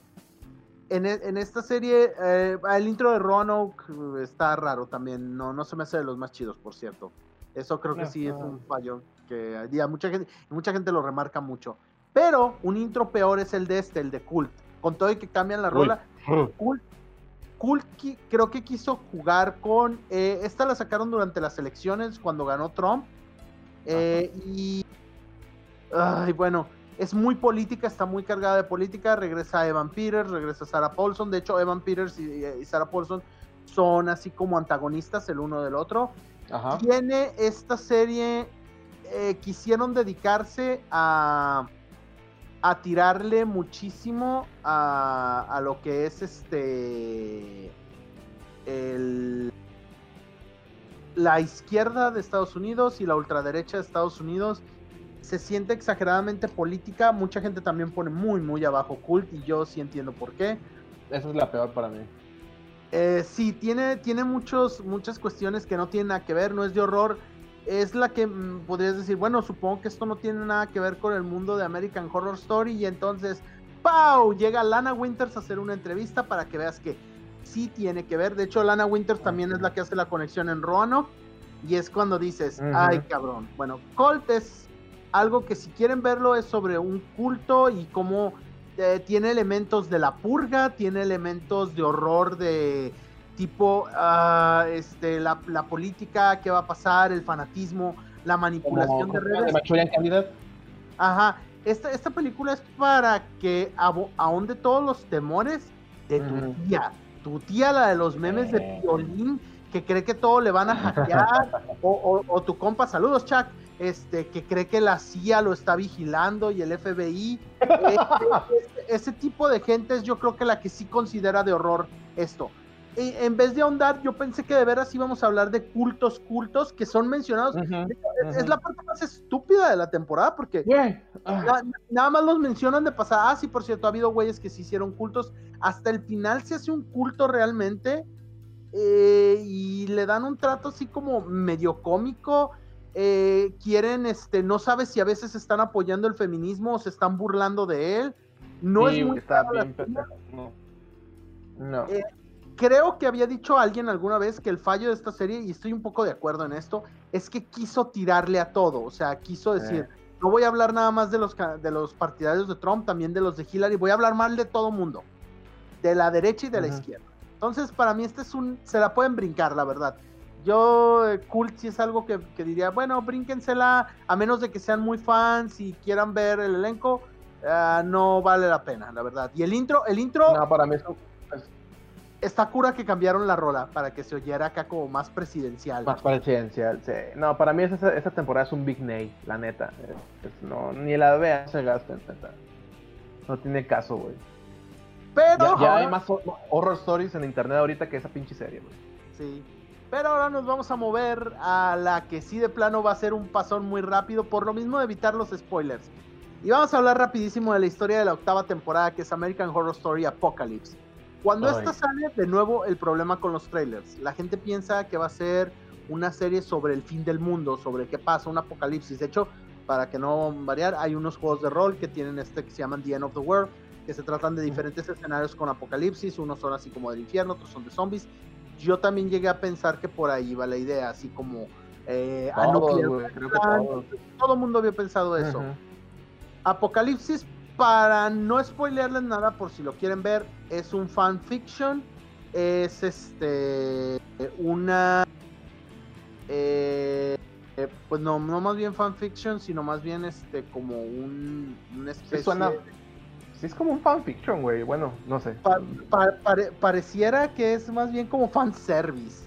en, e- en esta serie, eh, el intro de Roanoke eh, está raro también, no, no se me hace de los más chidos, por cierto. Eso creo que No, sí es un fallo que y a mucha gente, mucha gente lo remarca mucho. Pero un intro peor es el de este, el de Cult. Con todo y que cambian la rola, <laughs> Cult, Qui- creo que quiso jugar con. eh, esta la sacaron durante las elecciones cuando ganó Trump. eh, y. Ay, bueno, es muy política, está muy cargada de política. Regresa Evan Peters, regresa Sarah Paulson. De hecho, Evan Peters y, y Sarah Paulson son así como antagonistas el uno del otro. Ajá. Tiene esta serie. eh, quisieron dedicarse a a tirarle muchísimo a, a lo que es este el, la izquierda de Estados Unidos y la ultraderecha de Estados Unidos se siente exageradamente política mucha gente también pone muy muy abajo cult y yo sí entiendo por qué Esa es la peor para mí. eh, sí, tiene, tiene muchos, muchas cuestiones que no tienen nada que ver, no es de horror. Es la que mm, podrías decir, bueno, supongo que esto no tiene nada que ver con el mundo de American Horror Story. Y entonces, ¡pau! Llega Lana Winters a hacer una entrevista para que veas que sí tiene que ver. De hecho, Lana Winters también es la que hace la conexión en Roanoke. Y es cuando dices, ay, cabrón. Bueno, Colt es algo que si quieren verlo es sobre un culto y cómo eh, tiene elementos de la purga, tiene elementos de horror de tipo ah, este, la, la política, qué va a pasar, el fanatismo, la manipulación de redes. de Manchurian Candidate. Ajá. Esta, esta película es para que ahonde todos los temores de tu Ujú. tía. Tu tía, la de los memes de Eh. violín, que cree que todo le van a hackear. o, o- o tu compa, saludos, Chuck, este, que cree que la CIA lo está vigilando y el FBI. <laughs> Este, ese, ese tipo de gente es yo creo que la que sí considera de horror esto. Y en vez de ahondar, yo pensé que de veras íbamos a hablar de cultos, cultos que son mencionados. Es, es la parte más estúpida de la temporada porque ah, na- nada más los mencionan de pasada. Ah, sí, por cierto, ha habido güeyes que se hicieron cultos. Hasta el final se hace un culto realmente. eh, y le dan un trato así como medio cómico. eh, quieren, este, no sabes si a veces están apoyando el feminismo o se están burlando de él. No sí, es muy está bien. No. No. Eh, creo que había dicho alguien alguna vez que el fallo de esta serie, y estoy un poco de acuerdo en esto, es que quiso tirarle a todo. O sea, quiso decir, no voy a hablar nada más de los, de los partidarios de Trump, también de los de Hillary, voy a hablar mal de todo mundo, de la derecha y de la izquierda. Entonces, para mí este es un, se la pueden brincar, la verdad. Yo, eh, Cult sí es algo que, que diría, bueno, brínquensela, a menos de que sean muy fans y quieran ver el elenco, ah, no vale la pena, la verdad. Y el intro, el intro No, para mí está cura que cambiaron la rola para que se oyera acá como más presidencial. más presidencial, sí. No, para mí esa, esta temporada es un big nay, la neta. Es- es- no, ni la vean, se gasten, neta. No tiene caso, güey. Pero Ya, ya hay más ho- horror stories en internet ahorita que esa pinche serie, güey. Sí. Pero ahora nos vamos a mover a la que sí de plano va a ser un pasón muy rápido, por lo mismo de evitar los spoilers. Y vamos a hablar rapidísimo de la historia de la octava temporada, que es American Horror Story Apocalypse. Cuando Ay. esta sale, de nuevo el problema con los trailers. La gente piensa que va a ser una serie sobre el fin del mundo, sobre qué pasa, un apocalipsis. De hecho, para que no variar, hay unos juegos de rol que tienen este que se llaman The End of the World, que se tratan de diferentes escenarios con apocalipsis. Unos son así como del infierno, otros son de zombies. Yo también llegué a pensar que por ahí va la idea, así como eh, Nuclear güey, creo que. Todo el mundo había pensado eso. Ujú. Apocalipsis, para no spoilearles nada, por si lo quieren ver, es un fanfiction. Es este. Una. eh, eh, pues no, no más bien fanfiction, sino más bien este como un, una especie. suena- Sí, es como un fanfiction, güey. Bueno, no sé. pa- pa- pare- pareciera que es más bien como fanservice.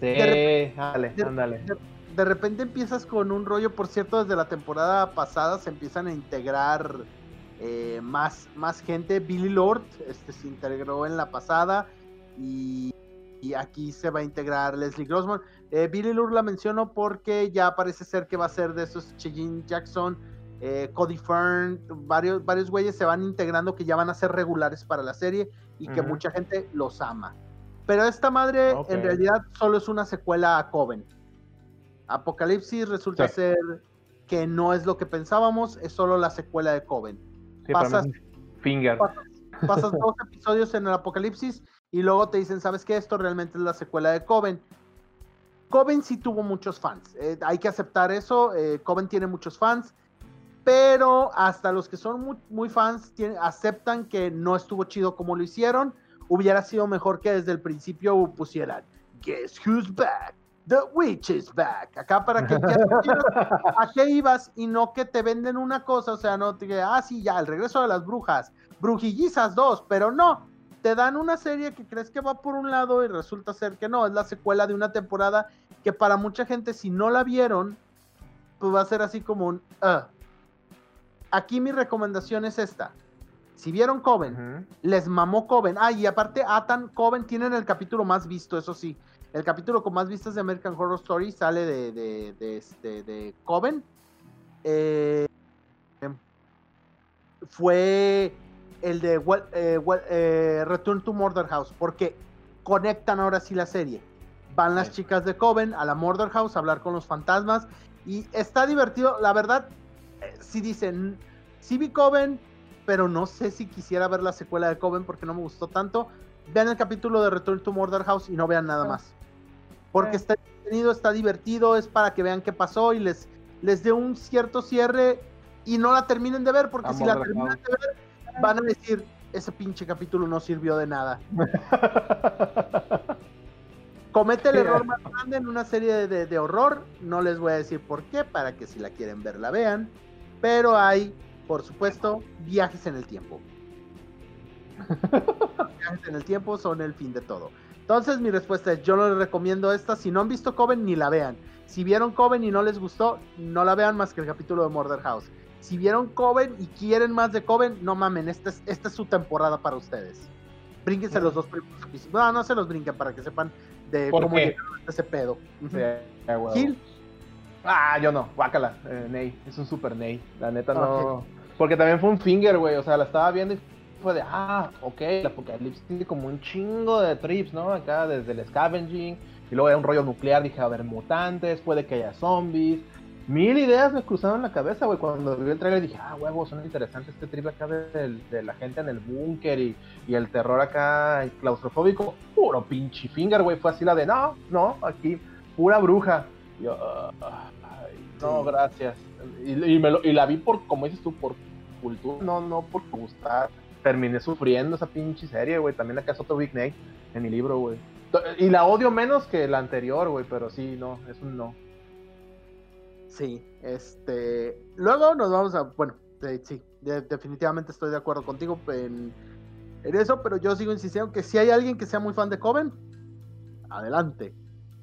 Sí, de ándale, de- ándale. de, de repente empiezas con un rollo, por cierto, desde la temporada pasada se empiezan a integrar eh, más, más gente. Billy Lord este, se integró en la pasada y, y aquí se va a integrar Leslie Grossman. Eh, Billy Lord la menciono porque ya parece ser que va a ser de esos Cheyenne Jackson, eh, Cody Fern, varios, varios güeyes se van integrando que ya van a ser regulares para la serie y que mucha gente los ama. Pero esta madre en realidad solo es una secuela a Coven. Apocalipsis resulta Sí. ser que no es lo que pensábamos, es solo la secuela de Coven. Sí, pasas- finger. pasas- Pasas <laughs> dos episodios en el Apocalipsis y luego te dicen, ¿sabes qué? Esto realmente es la secuela de Coven. Coven sí tuvo muchos fans, eh, hay que aceptar eso, eh, Coven tiene muchos fans, pero hasta los que son muy, muy fans tienen- aceptan que no estuvo chido como lo hicieron, hubiera sido mejor que desde el principio pusieran, Guess who's back? The witch is back. Acá para que a qué ibas y no que te venden una cosa, o sea, no te diga, ah, sí, ya, el regreso de las brujas, brujillizas 2, pero no, te dan una serie que crees que va por un lado y resulta ser que no, es la secuela de una temporada que para mucha gente si no la vieron, pues va a ser así como un... "Ah". Aquí mi recomendación es esta. Si vieron Coven, les mamó Coven. Ah, y aparte Atan Coven tienen el capítulo más visto, eso sí. El capítulo con más vistas de American Horror Story sale de, de, de, este, de Coven. Eh, fue el de eh, eh, Return to Murder House, porque conectan ahora sí la serie. Van las Sí. chicas de Coven a la Murder House a hablar con los fantasmas y está divertido. La verdad, eh, sí dicen, sí vi Coven, pero no sé si quisiera ver la secuela de Coven porque no me gustó tanto. Vean el capítulo de Return to Murder House y no vean nada Ah. más. Porque está entretenido, está divertido, es para que vean qué pasó y les, les dé un cierto cierre y no la terminen de ver, porque si la terminan de ver, van a decir, ese pinche capítulo no sirvió de nada. <laughs> Comete el error más grande en una serie de, de- de horror. No les voy a decir por qué, para que si la quieren ver, la vean. Pero hay, por supuesto, viajes en el tiempo. <laughs> viajes en el tiempo son el fin de todo. Entonces, mi respuesta es: yo no les recomiendo esta. Si no han visto Coven, ni la vean. Si vieron Coven y no les gustó, no la vean más que el capítulo de Murder House. Si vieron Coven y quieren más de Coven, no mamen, esta es, esta es su temporada para ustedes. Brínquense los dos primeros episodios. No, no se los brinquen para que sepan de ¿Por cómo qué? llegaron a ese pedo. Sí. Gil, Ah, yo no, guácala, eh, Ney, es un super Ney, la neta no. Porque también fue un finger, güey, o sea, la estaba viendo y fue de, ah, ok, el apocalipsis tiene como un chingo de trips, ¿no? Acá desde el scavenging, y luego era un rollo nuclear, dije, a ver, mutantes, puede que haya zombies. Mil ideas me cruzaron la cabeza, güey, cuando vi el trailer dije, ah, huevo, son interesantes este trip acá de, de la gente en el búnker y, y el terror acá claustrofóbico. Puro pinche finger, güey, fue así la de, no, no, aquí, pura bruja. Y yo, "Ah, ay, no, gracias. Y, y me lo- y la vi por, como dices tú, por cultura, no, no por gustar. Terminé sufriendo esa pinche serie, güey. También acá es otro Big Nate en mi libro, güey. Y la odio menos que la anterior, güey, pero sí, no, es un no. Sí, este. Luego nos vamos a. Bueno, eh, sí, de- definitivamente estoy de acuerdo contigo en, en eso, pero yo sigo insistiendo que si hay alguien que sea muy fan de Coven, adelante.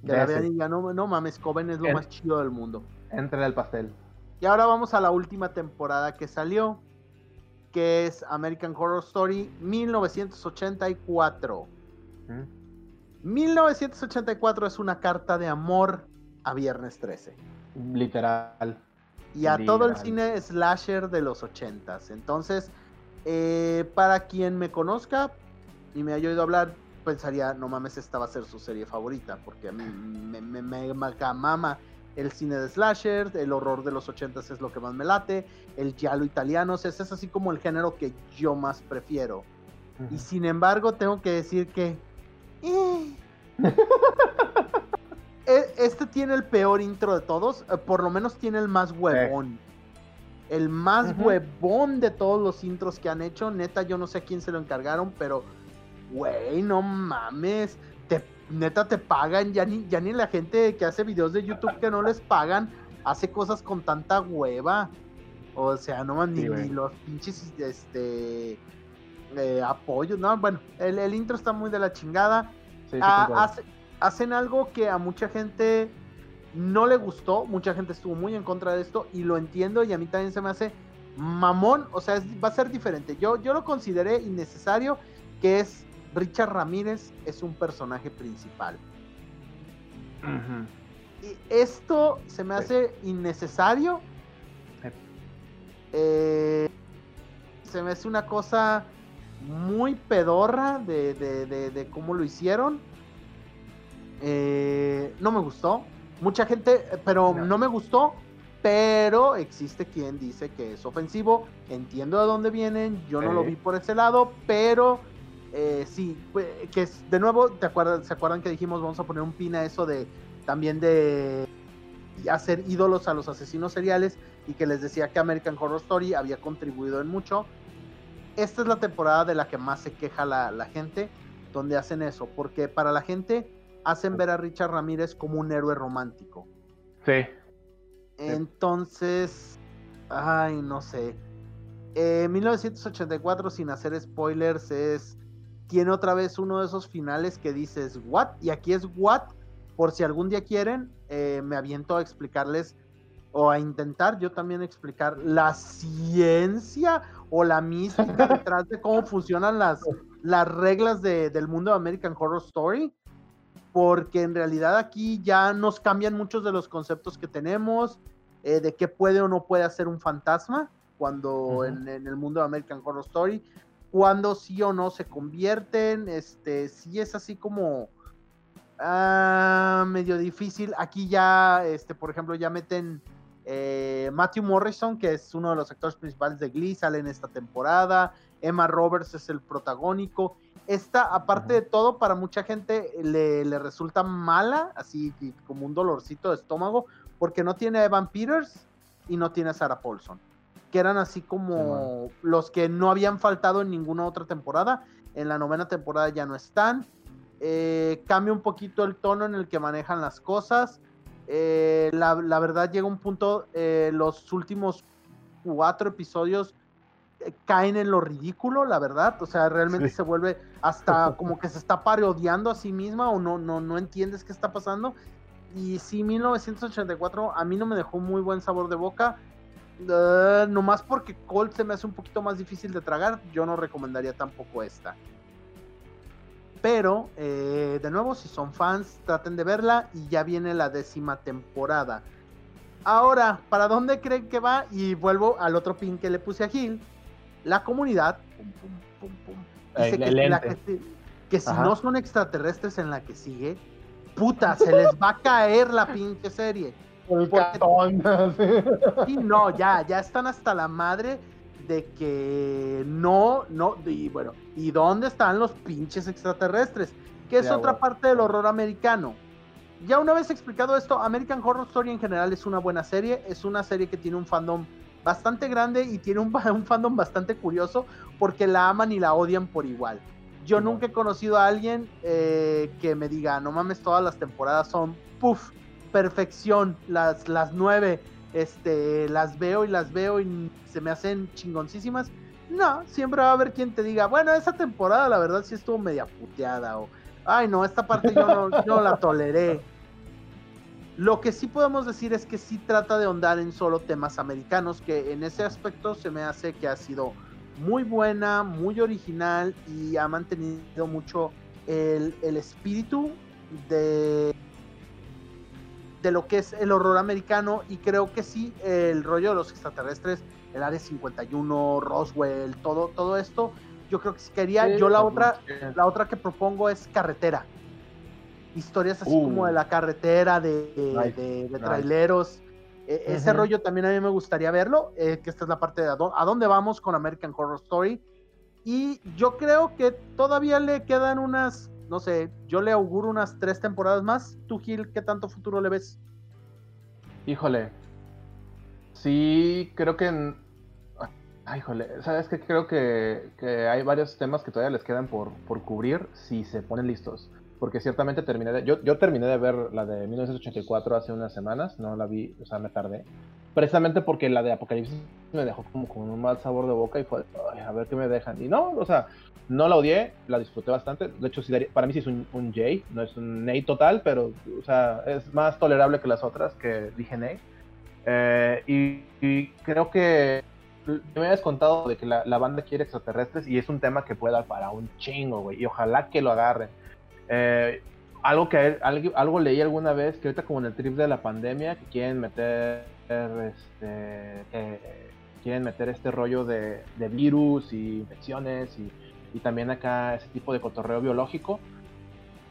Que la vean y digan, no, no mames, Coven es lo En- más chido del mundo. Entra en el pastel. Y ahora vamos a la última temporada que salió, que es American Horror Story 1984. ¿Mm? 1984 es una carta de amor a Viernes 13. Literal. Y a todo el cine slasher de los 80s. Entonces, eh, para quien me conozca y me haya oído hablar, pensaría, no mames, esta va a ser su serie favorita, porque a mí me, me, me mama el cine de slasher, el horror de los 80s es lo que más me late, el giallo italiano, o sea, ese es así como el género que yo más prefiero. Y sin embargo, tengo que decir que... <laughs> eh, e- Este tiene el peor intro de todos, eh, por lo menos tiene el más huevón. El más huevón de todos los intros que han hecho. Neta, yo no sé a quién se lo encargaron, pero, güey, no mames. Neta, te pagan. Ya ni, ya ni la gente que hace videos de YouTube que no les pagan hace cosas con tanta hueva. O sea, no Sí, ni, los pinches este, eh, apoyos. No, bueno, el, el intro está muy de la chingada. Sí, sí, Ah, hace- hacen algo que a mucha gente no le gustó, mucha gente estuvo muy en contra de esto y lo entiendo y a mí también se me hace mamón, o sea, es- va a ser diferente. Yo, yo lo consideré innecesario, que es Richard Ramírez es un personaje principal. Y esto se me Sí. hace innecesario. Sí. Eh, se me hace una cosa muy pedorra de, de- de- de cómo lo hicieron. Eh, no me gustó. Mucha gente, pero No. no. me gustó. Pero existe quien dice que es ofensivo. Entiendo de dónde vienen. Yo no lo vi por ese lado. Pero eh, sí, pues, que es, de nuevo, ¿te acuerdas, ¿se acuerdan que dijimos vamos a poner un pin a eso de también de hacer ídolos a los asesinos seriales y que les decía que American Horror Story había contribuido en mucho? Esta es la temporada de la que más se queja la, la gente, donde hacen eso, porque para la gente hacen ver a Richard Ramírez como un héroe romántico. Sí. Entonces, ay, no sé. Eh, 1984, sin hacer spoilers, es. Tiene otra vez uno de esos finales que dices, ¿what? Y aquí es what. Por si algún día quieren, eh, me aviento a explicarles o a intentar yo también explicar la ciencia o la mística detrás de cómo funcionan las, las reglas de- del mundo de American Horror Story. Porque en realidad aquí ya nos cambian muchos de los conceptos que tenemos eh, de qué puede o no puede hacer un fantasma cuando en, en el mundo de American Horror Story, cuando sí o no se convierten, este, sí es así como ah, medio difícil. Aquí ya, este, por ejemplo, ya meten eh, Matthew Morrison, que es uno de los actores principales de Glee, sale en esta temporada. Emma Roberts es el protagónico. Esta, aparte de todo, para mucha gente le, le resulta mala, así como un dolorcito de estómago, porque no tiene a Evan Peters y no tiene a Sarah Paulson, que eran así como los que no habían faltado en ninguna otra temporada. En la novena temporada ya no están. Eh, cambia un poquito el tono en el que manejan las cosas. Eh, la, la verdad llega un punto, eh, los últimos cuatro episodios eh, caen en lo ridículo, la verdad. O sea, realmente Sí. se vuelve hasta <laughs> como que se está parodiando a sí misma o no, no, no entiendes qué está pasando. Y sí, 1984 a mí no me dejó muy buen sabor de boca. Uh, nomás porque Colt se me hace un poquito más difícil de tragar, yo no recomendaría tampoco esta. Pero, eh, de nuevo, si son fans, traten de verla y ya viene la décima temporada. Ahora, ¿para dónde creen que va? Y vuelvo al otro pin que le puse a Gil. La comunidad pum, pum, pum, pum, dice que, la si- que si Ajá. no son extraterrestres en la que sigue, puta, se les va a caer la pinche serie. El. <laughs> Sí, no, ya, ya están hasta la madre de que no, no, y bueno, ¿y dónde están los pinches extraterrestres? Que es otra parte del horror americano. Ya una vez explicado esto, American Horror Story en general es una buena serie, es una serie que tiene un fandom bastante grande y tiene un, <laughs> un fandom bastante curioso porque la aman y la odian por igual. Yo nunca he conocido a alguien eh, que me diga, no mames, todas las temporadas son, puff, perfección, las, las nueve, este, las veo y las veo y se me hacen chingoncísimas. No, siempre va a haber quien te diga, bueno, esa temporada la verdad sí estuvo media puteada o, ay no, esta parte yo no, la toleré. Lo que sí podemos decir es que sí trata de ahondar en solo temas americanos, que en ese aspecto se me hace que ha sido muy buena, muy original y ha mantenido mucho el, el espíritu de, de lo que es el horror americano y creo que sí, el rollo de los extraterrestres, el Área 51, Roswell, todo, todo esto, yo creo que sí quería. Sí, yo la otra, la otra que propongo es carretera. Historias así Uh. como de la carretera, de, de, Nice, de- de nice. traileros. E- Ese rollo también a mí me gustaría verlo, eh, que esta es la parte de a dónde vamos con American Horror Story. Y yo creo que todavía le quedan unas, no sé, yo le auguro unas tres temporadas más. Tú, Gil, ¿qué tanto futuro le ves? Híjole. Sí, creo que. Ay, híjole. ¿Sabes qué? Creo que, que hay varios temas que todavía les quedan por, por cubrir si se ponen listos. Porque ciertamente terminé de. Yo, yo terminé de ver la de 1984 hace unas semanas. No la vi, o sea, me tardé. Precisamente porque la de Apocalipsis me dejó como con un mal sabor de boca y fue. "Ay, a ver qué me dejan. Y no, o sea, no la odié, la disfruté bastante. De hecho, sí para mí sí es un, un J, no es un Ney total, pero, o sea, es más tolerable que las otras que dije Ney. Eh, y, y creo que me habías contado de que la, la banda quiere extraterrestres y es un tema que puede dar para un chingo, güey. Y ojalá que lo agarren. Eh, algo que algo, algo leí alguna vez que ahorita como en el trip de la pandemia que quieren meter este eh, quieren meter este rollo de, virus y infecciones y, también acá ese tipo de cotorreo biológico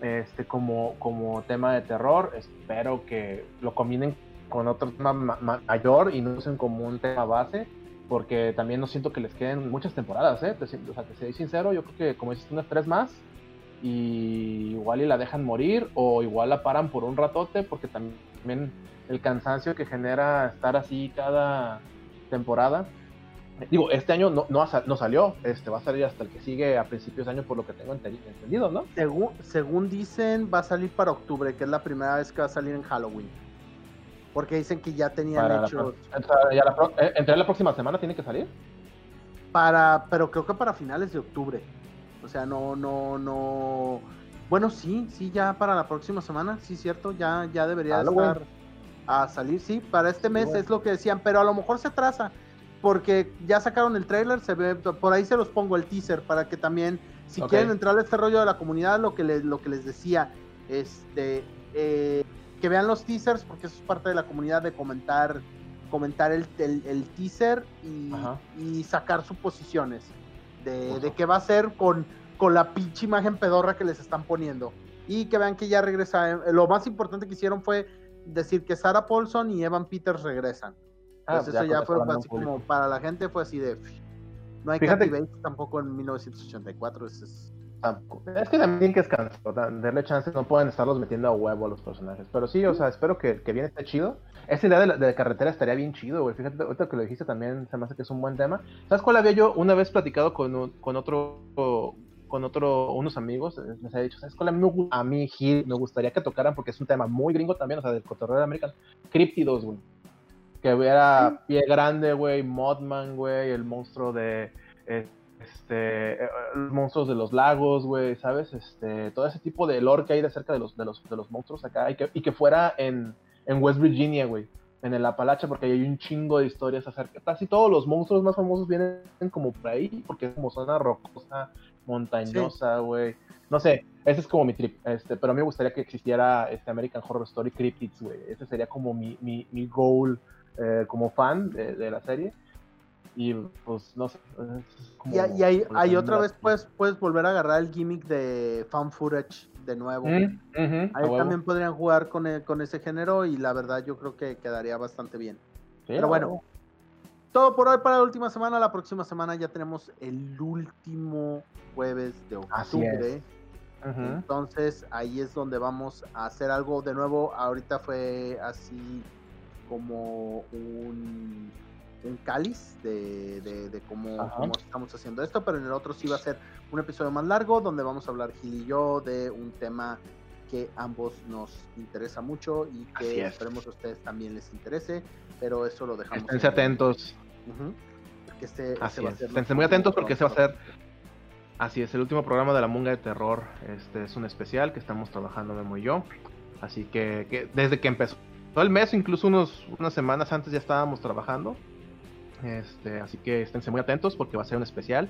este como como tema de terror espero que lo combinen con otro tema ma- ma- mayor y no usen como un tema base porque también no siento que les queden muchas temporadas, ¿eh? Te, te soy sincero, yo creo que como dices, unas tres más y igual y la dejan morir o igual la paran por un ratote porque también el cansancio que genera estar así cada temporada. Digo, este año no, no, no salió, este va a salir hasta el que sigue a principios de año por lo que tengo ente- entendido, ¿no? Según, según dicen, va a salir para octubre, que es la primera vez que va a salir en Halloween. Porque dicen que ya tenían hecho eh, ¿Entre la próxima semana tiene que salir? para, pero creo que para finales de octubre. O sea, no, no, no. Bueno, sí, sí, ya para la próxima semana, sí, cierto, ya, ya debería estar a salir, sí, para este mes es lo que decían, pero a lo mejor se atrasa, porque ya sacaron el trailer, se ve, por ahí se los pongo el teaser para que también, si quieren entrar a este rollo de la comunidad, lo que les, lo que les decía, este, eh, que vean los teasers, porque eso es parte de la comunidad de comentar, comentar el, el- el teaser y, y sacar suposiciones de, de qué va a ser con, con la pinche imagen pedorra que les están poniendo. Y que vean que ya regresa. eh, Lo más importante que hicieron fue decir que Sarah Paulson y Evan Peters regresan. Ah, Pues eso ya fue así como para la gente, fue así de. No hay Fíjate- Bates tampoco en 1984. ese es- Tampoco. Es que también que descansar, o sea, darle chances, no pueden estarlos metiendo a huevo a los personajes. Pero sí, o sea, espero que, que bien esté chido. Esa idea de, la, de carretera estaría bien chido, güey. Fíjate, ahorita que lo dijiste también se me hace que es un buen tema. ¿Sabes cuál había yo una vez platicado con, un- con otro, con otro, unos amigos? eh, Les había dicho, ¿sabes cuál a mí, Gil, me gustaría que tocaran? Porque es un tema muy gringo también, o sea, del cotorreo de American. Cryptidos, güey. Que hubiera pie grande, güey, Modman, güey, el monstruo de... eh, este, eh, los monstruos de los lagos, güey, ¿sabes? Este, todo ese tipo de lore que hay de cerca de los, de los, de los monstruos acá y que, y que fuera en, en West Virginia, güey, en el Apalache, porque ahí hay un chingo de historias acerca. Casi todos los monstruos más famosos vienen como por ahí, porque es como zona rocosa, montañosa, güey. No sé, ese es como mi trip, este, pero a mí me gustaría que existiera este American Horror Story Cryptids, güey. Ese sería como mi, mi, mi goal eh, como fan de, de la serie. Y pues no sé. como- Y, y ahí, como ahí también otra vez puedes, puedes volver a agarrar el gimmick de fan footage de nuevo. Mm, Ahí huevo. también podrían jugar con, e- con ese género y la verdad yo creo que quedaría bastante bien. Sí, Pero a bueno, huevo. todo por hoy para la última semana. La próxima semana ya tenemos el último jueves de octubre. Entonces ahí es donde vamos a hacer algo de nuevo. Ahorita fue así como un, un cáliz de, de- de cómo, estamos haciendo esto, pero en el otro sí va a ser un episodio más largo donde vamos a hablar Gil y yo de un tema que ambos nos interesa mucho y que es. esperemos a ustedes también les interese, pero eso lo dejamos. Esténse en- atentos. Porque este- este Así a ser Esténse muy atentos porque ese va a ser. Así es, el último programa de la Munga de Terror. Este es un especial que estamos trabajando Memo y yo. Así que, que desde que empezó el mes, incluso unos, unas semanas antes ya estábamos trabajando. Este, así que esténse muy atentos porque va a ser un especial.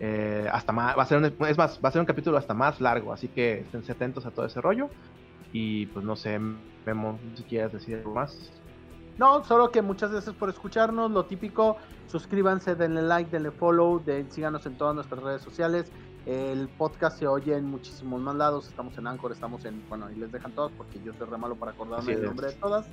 Eh, hasta más, va a ser un, es más, va a ser un capítulo hasta más largo, así que estén atentos a todo ese rollo. Y pues no sé, Memo, si quieres decir algo más. No, solo que muchas gracias por escucharnos, lo típico, suscríbanse, denle like, denle follow, síganos en todas nuestras redes sociales. El podcast se oye en muchísimos más lados, estamos en Anchor, estamos en, bueno, ahí les dejan todas porque yo soy re malo para acordarme el nombre de todas.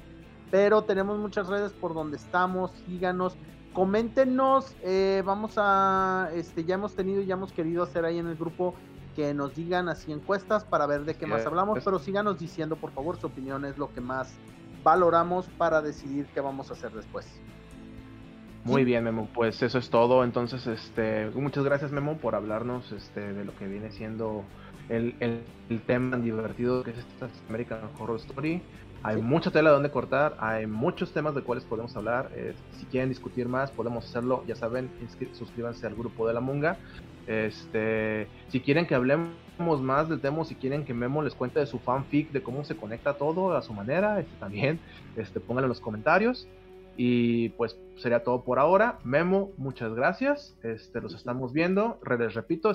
Pero tenemos muchas redes por donde estamos, síganos, coméntenos, eh, vamos a, este, ya hemos tenido y ya hemos querido hacer ahí en el grupo que nos digan así encuestas para ver de qué más hablamos, pero síganos diciendo por favor su opinión es lo que más valoramos para decidir qué vamos a hacer después. Muy bien, Memo, pues eso es todo. Entonces, este, muchas gracias, Memo, por hablarnos este, de lo que viene siendo el, el, el tema divertido que es esta American Horror Story. Hay mucha tela donde cortar, hay muchos temas de cuales podemos hablar. Eh, si quieren discutir más, podemos hacerlo. Ya saben, suscríbanse al grupo de la Munga. Este, si quieren que hablemos más del tema, si quieren que Memo les cuente de su fanfic, de cómo se conecta todo a su manera, este, también este, pónganlo en los comentarios. Y pues sería todo por ahora. Memo, muchas gracias. Este, los estamos viendo. Les repito,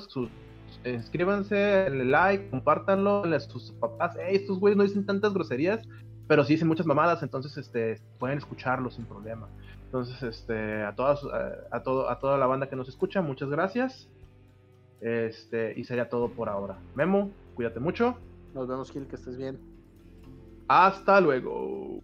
inscríbanse, denle like, compártanlo a sus papás. estos güeyes no dicen tantas groserías pero sí dicen muchas mamadas, entonces este, pueden escucharlo sin problema. Entonces, este, a, todas, a, todo, a toda la banda que nos escucha, muchas gracias. Este, y sería todo por ahora. Memo, cuídate mucho. Nos vemos, Gil, que estés bien. Hasta luego.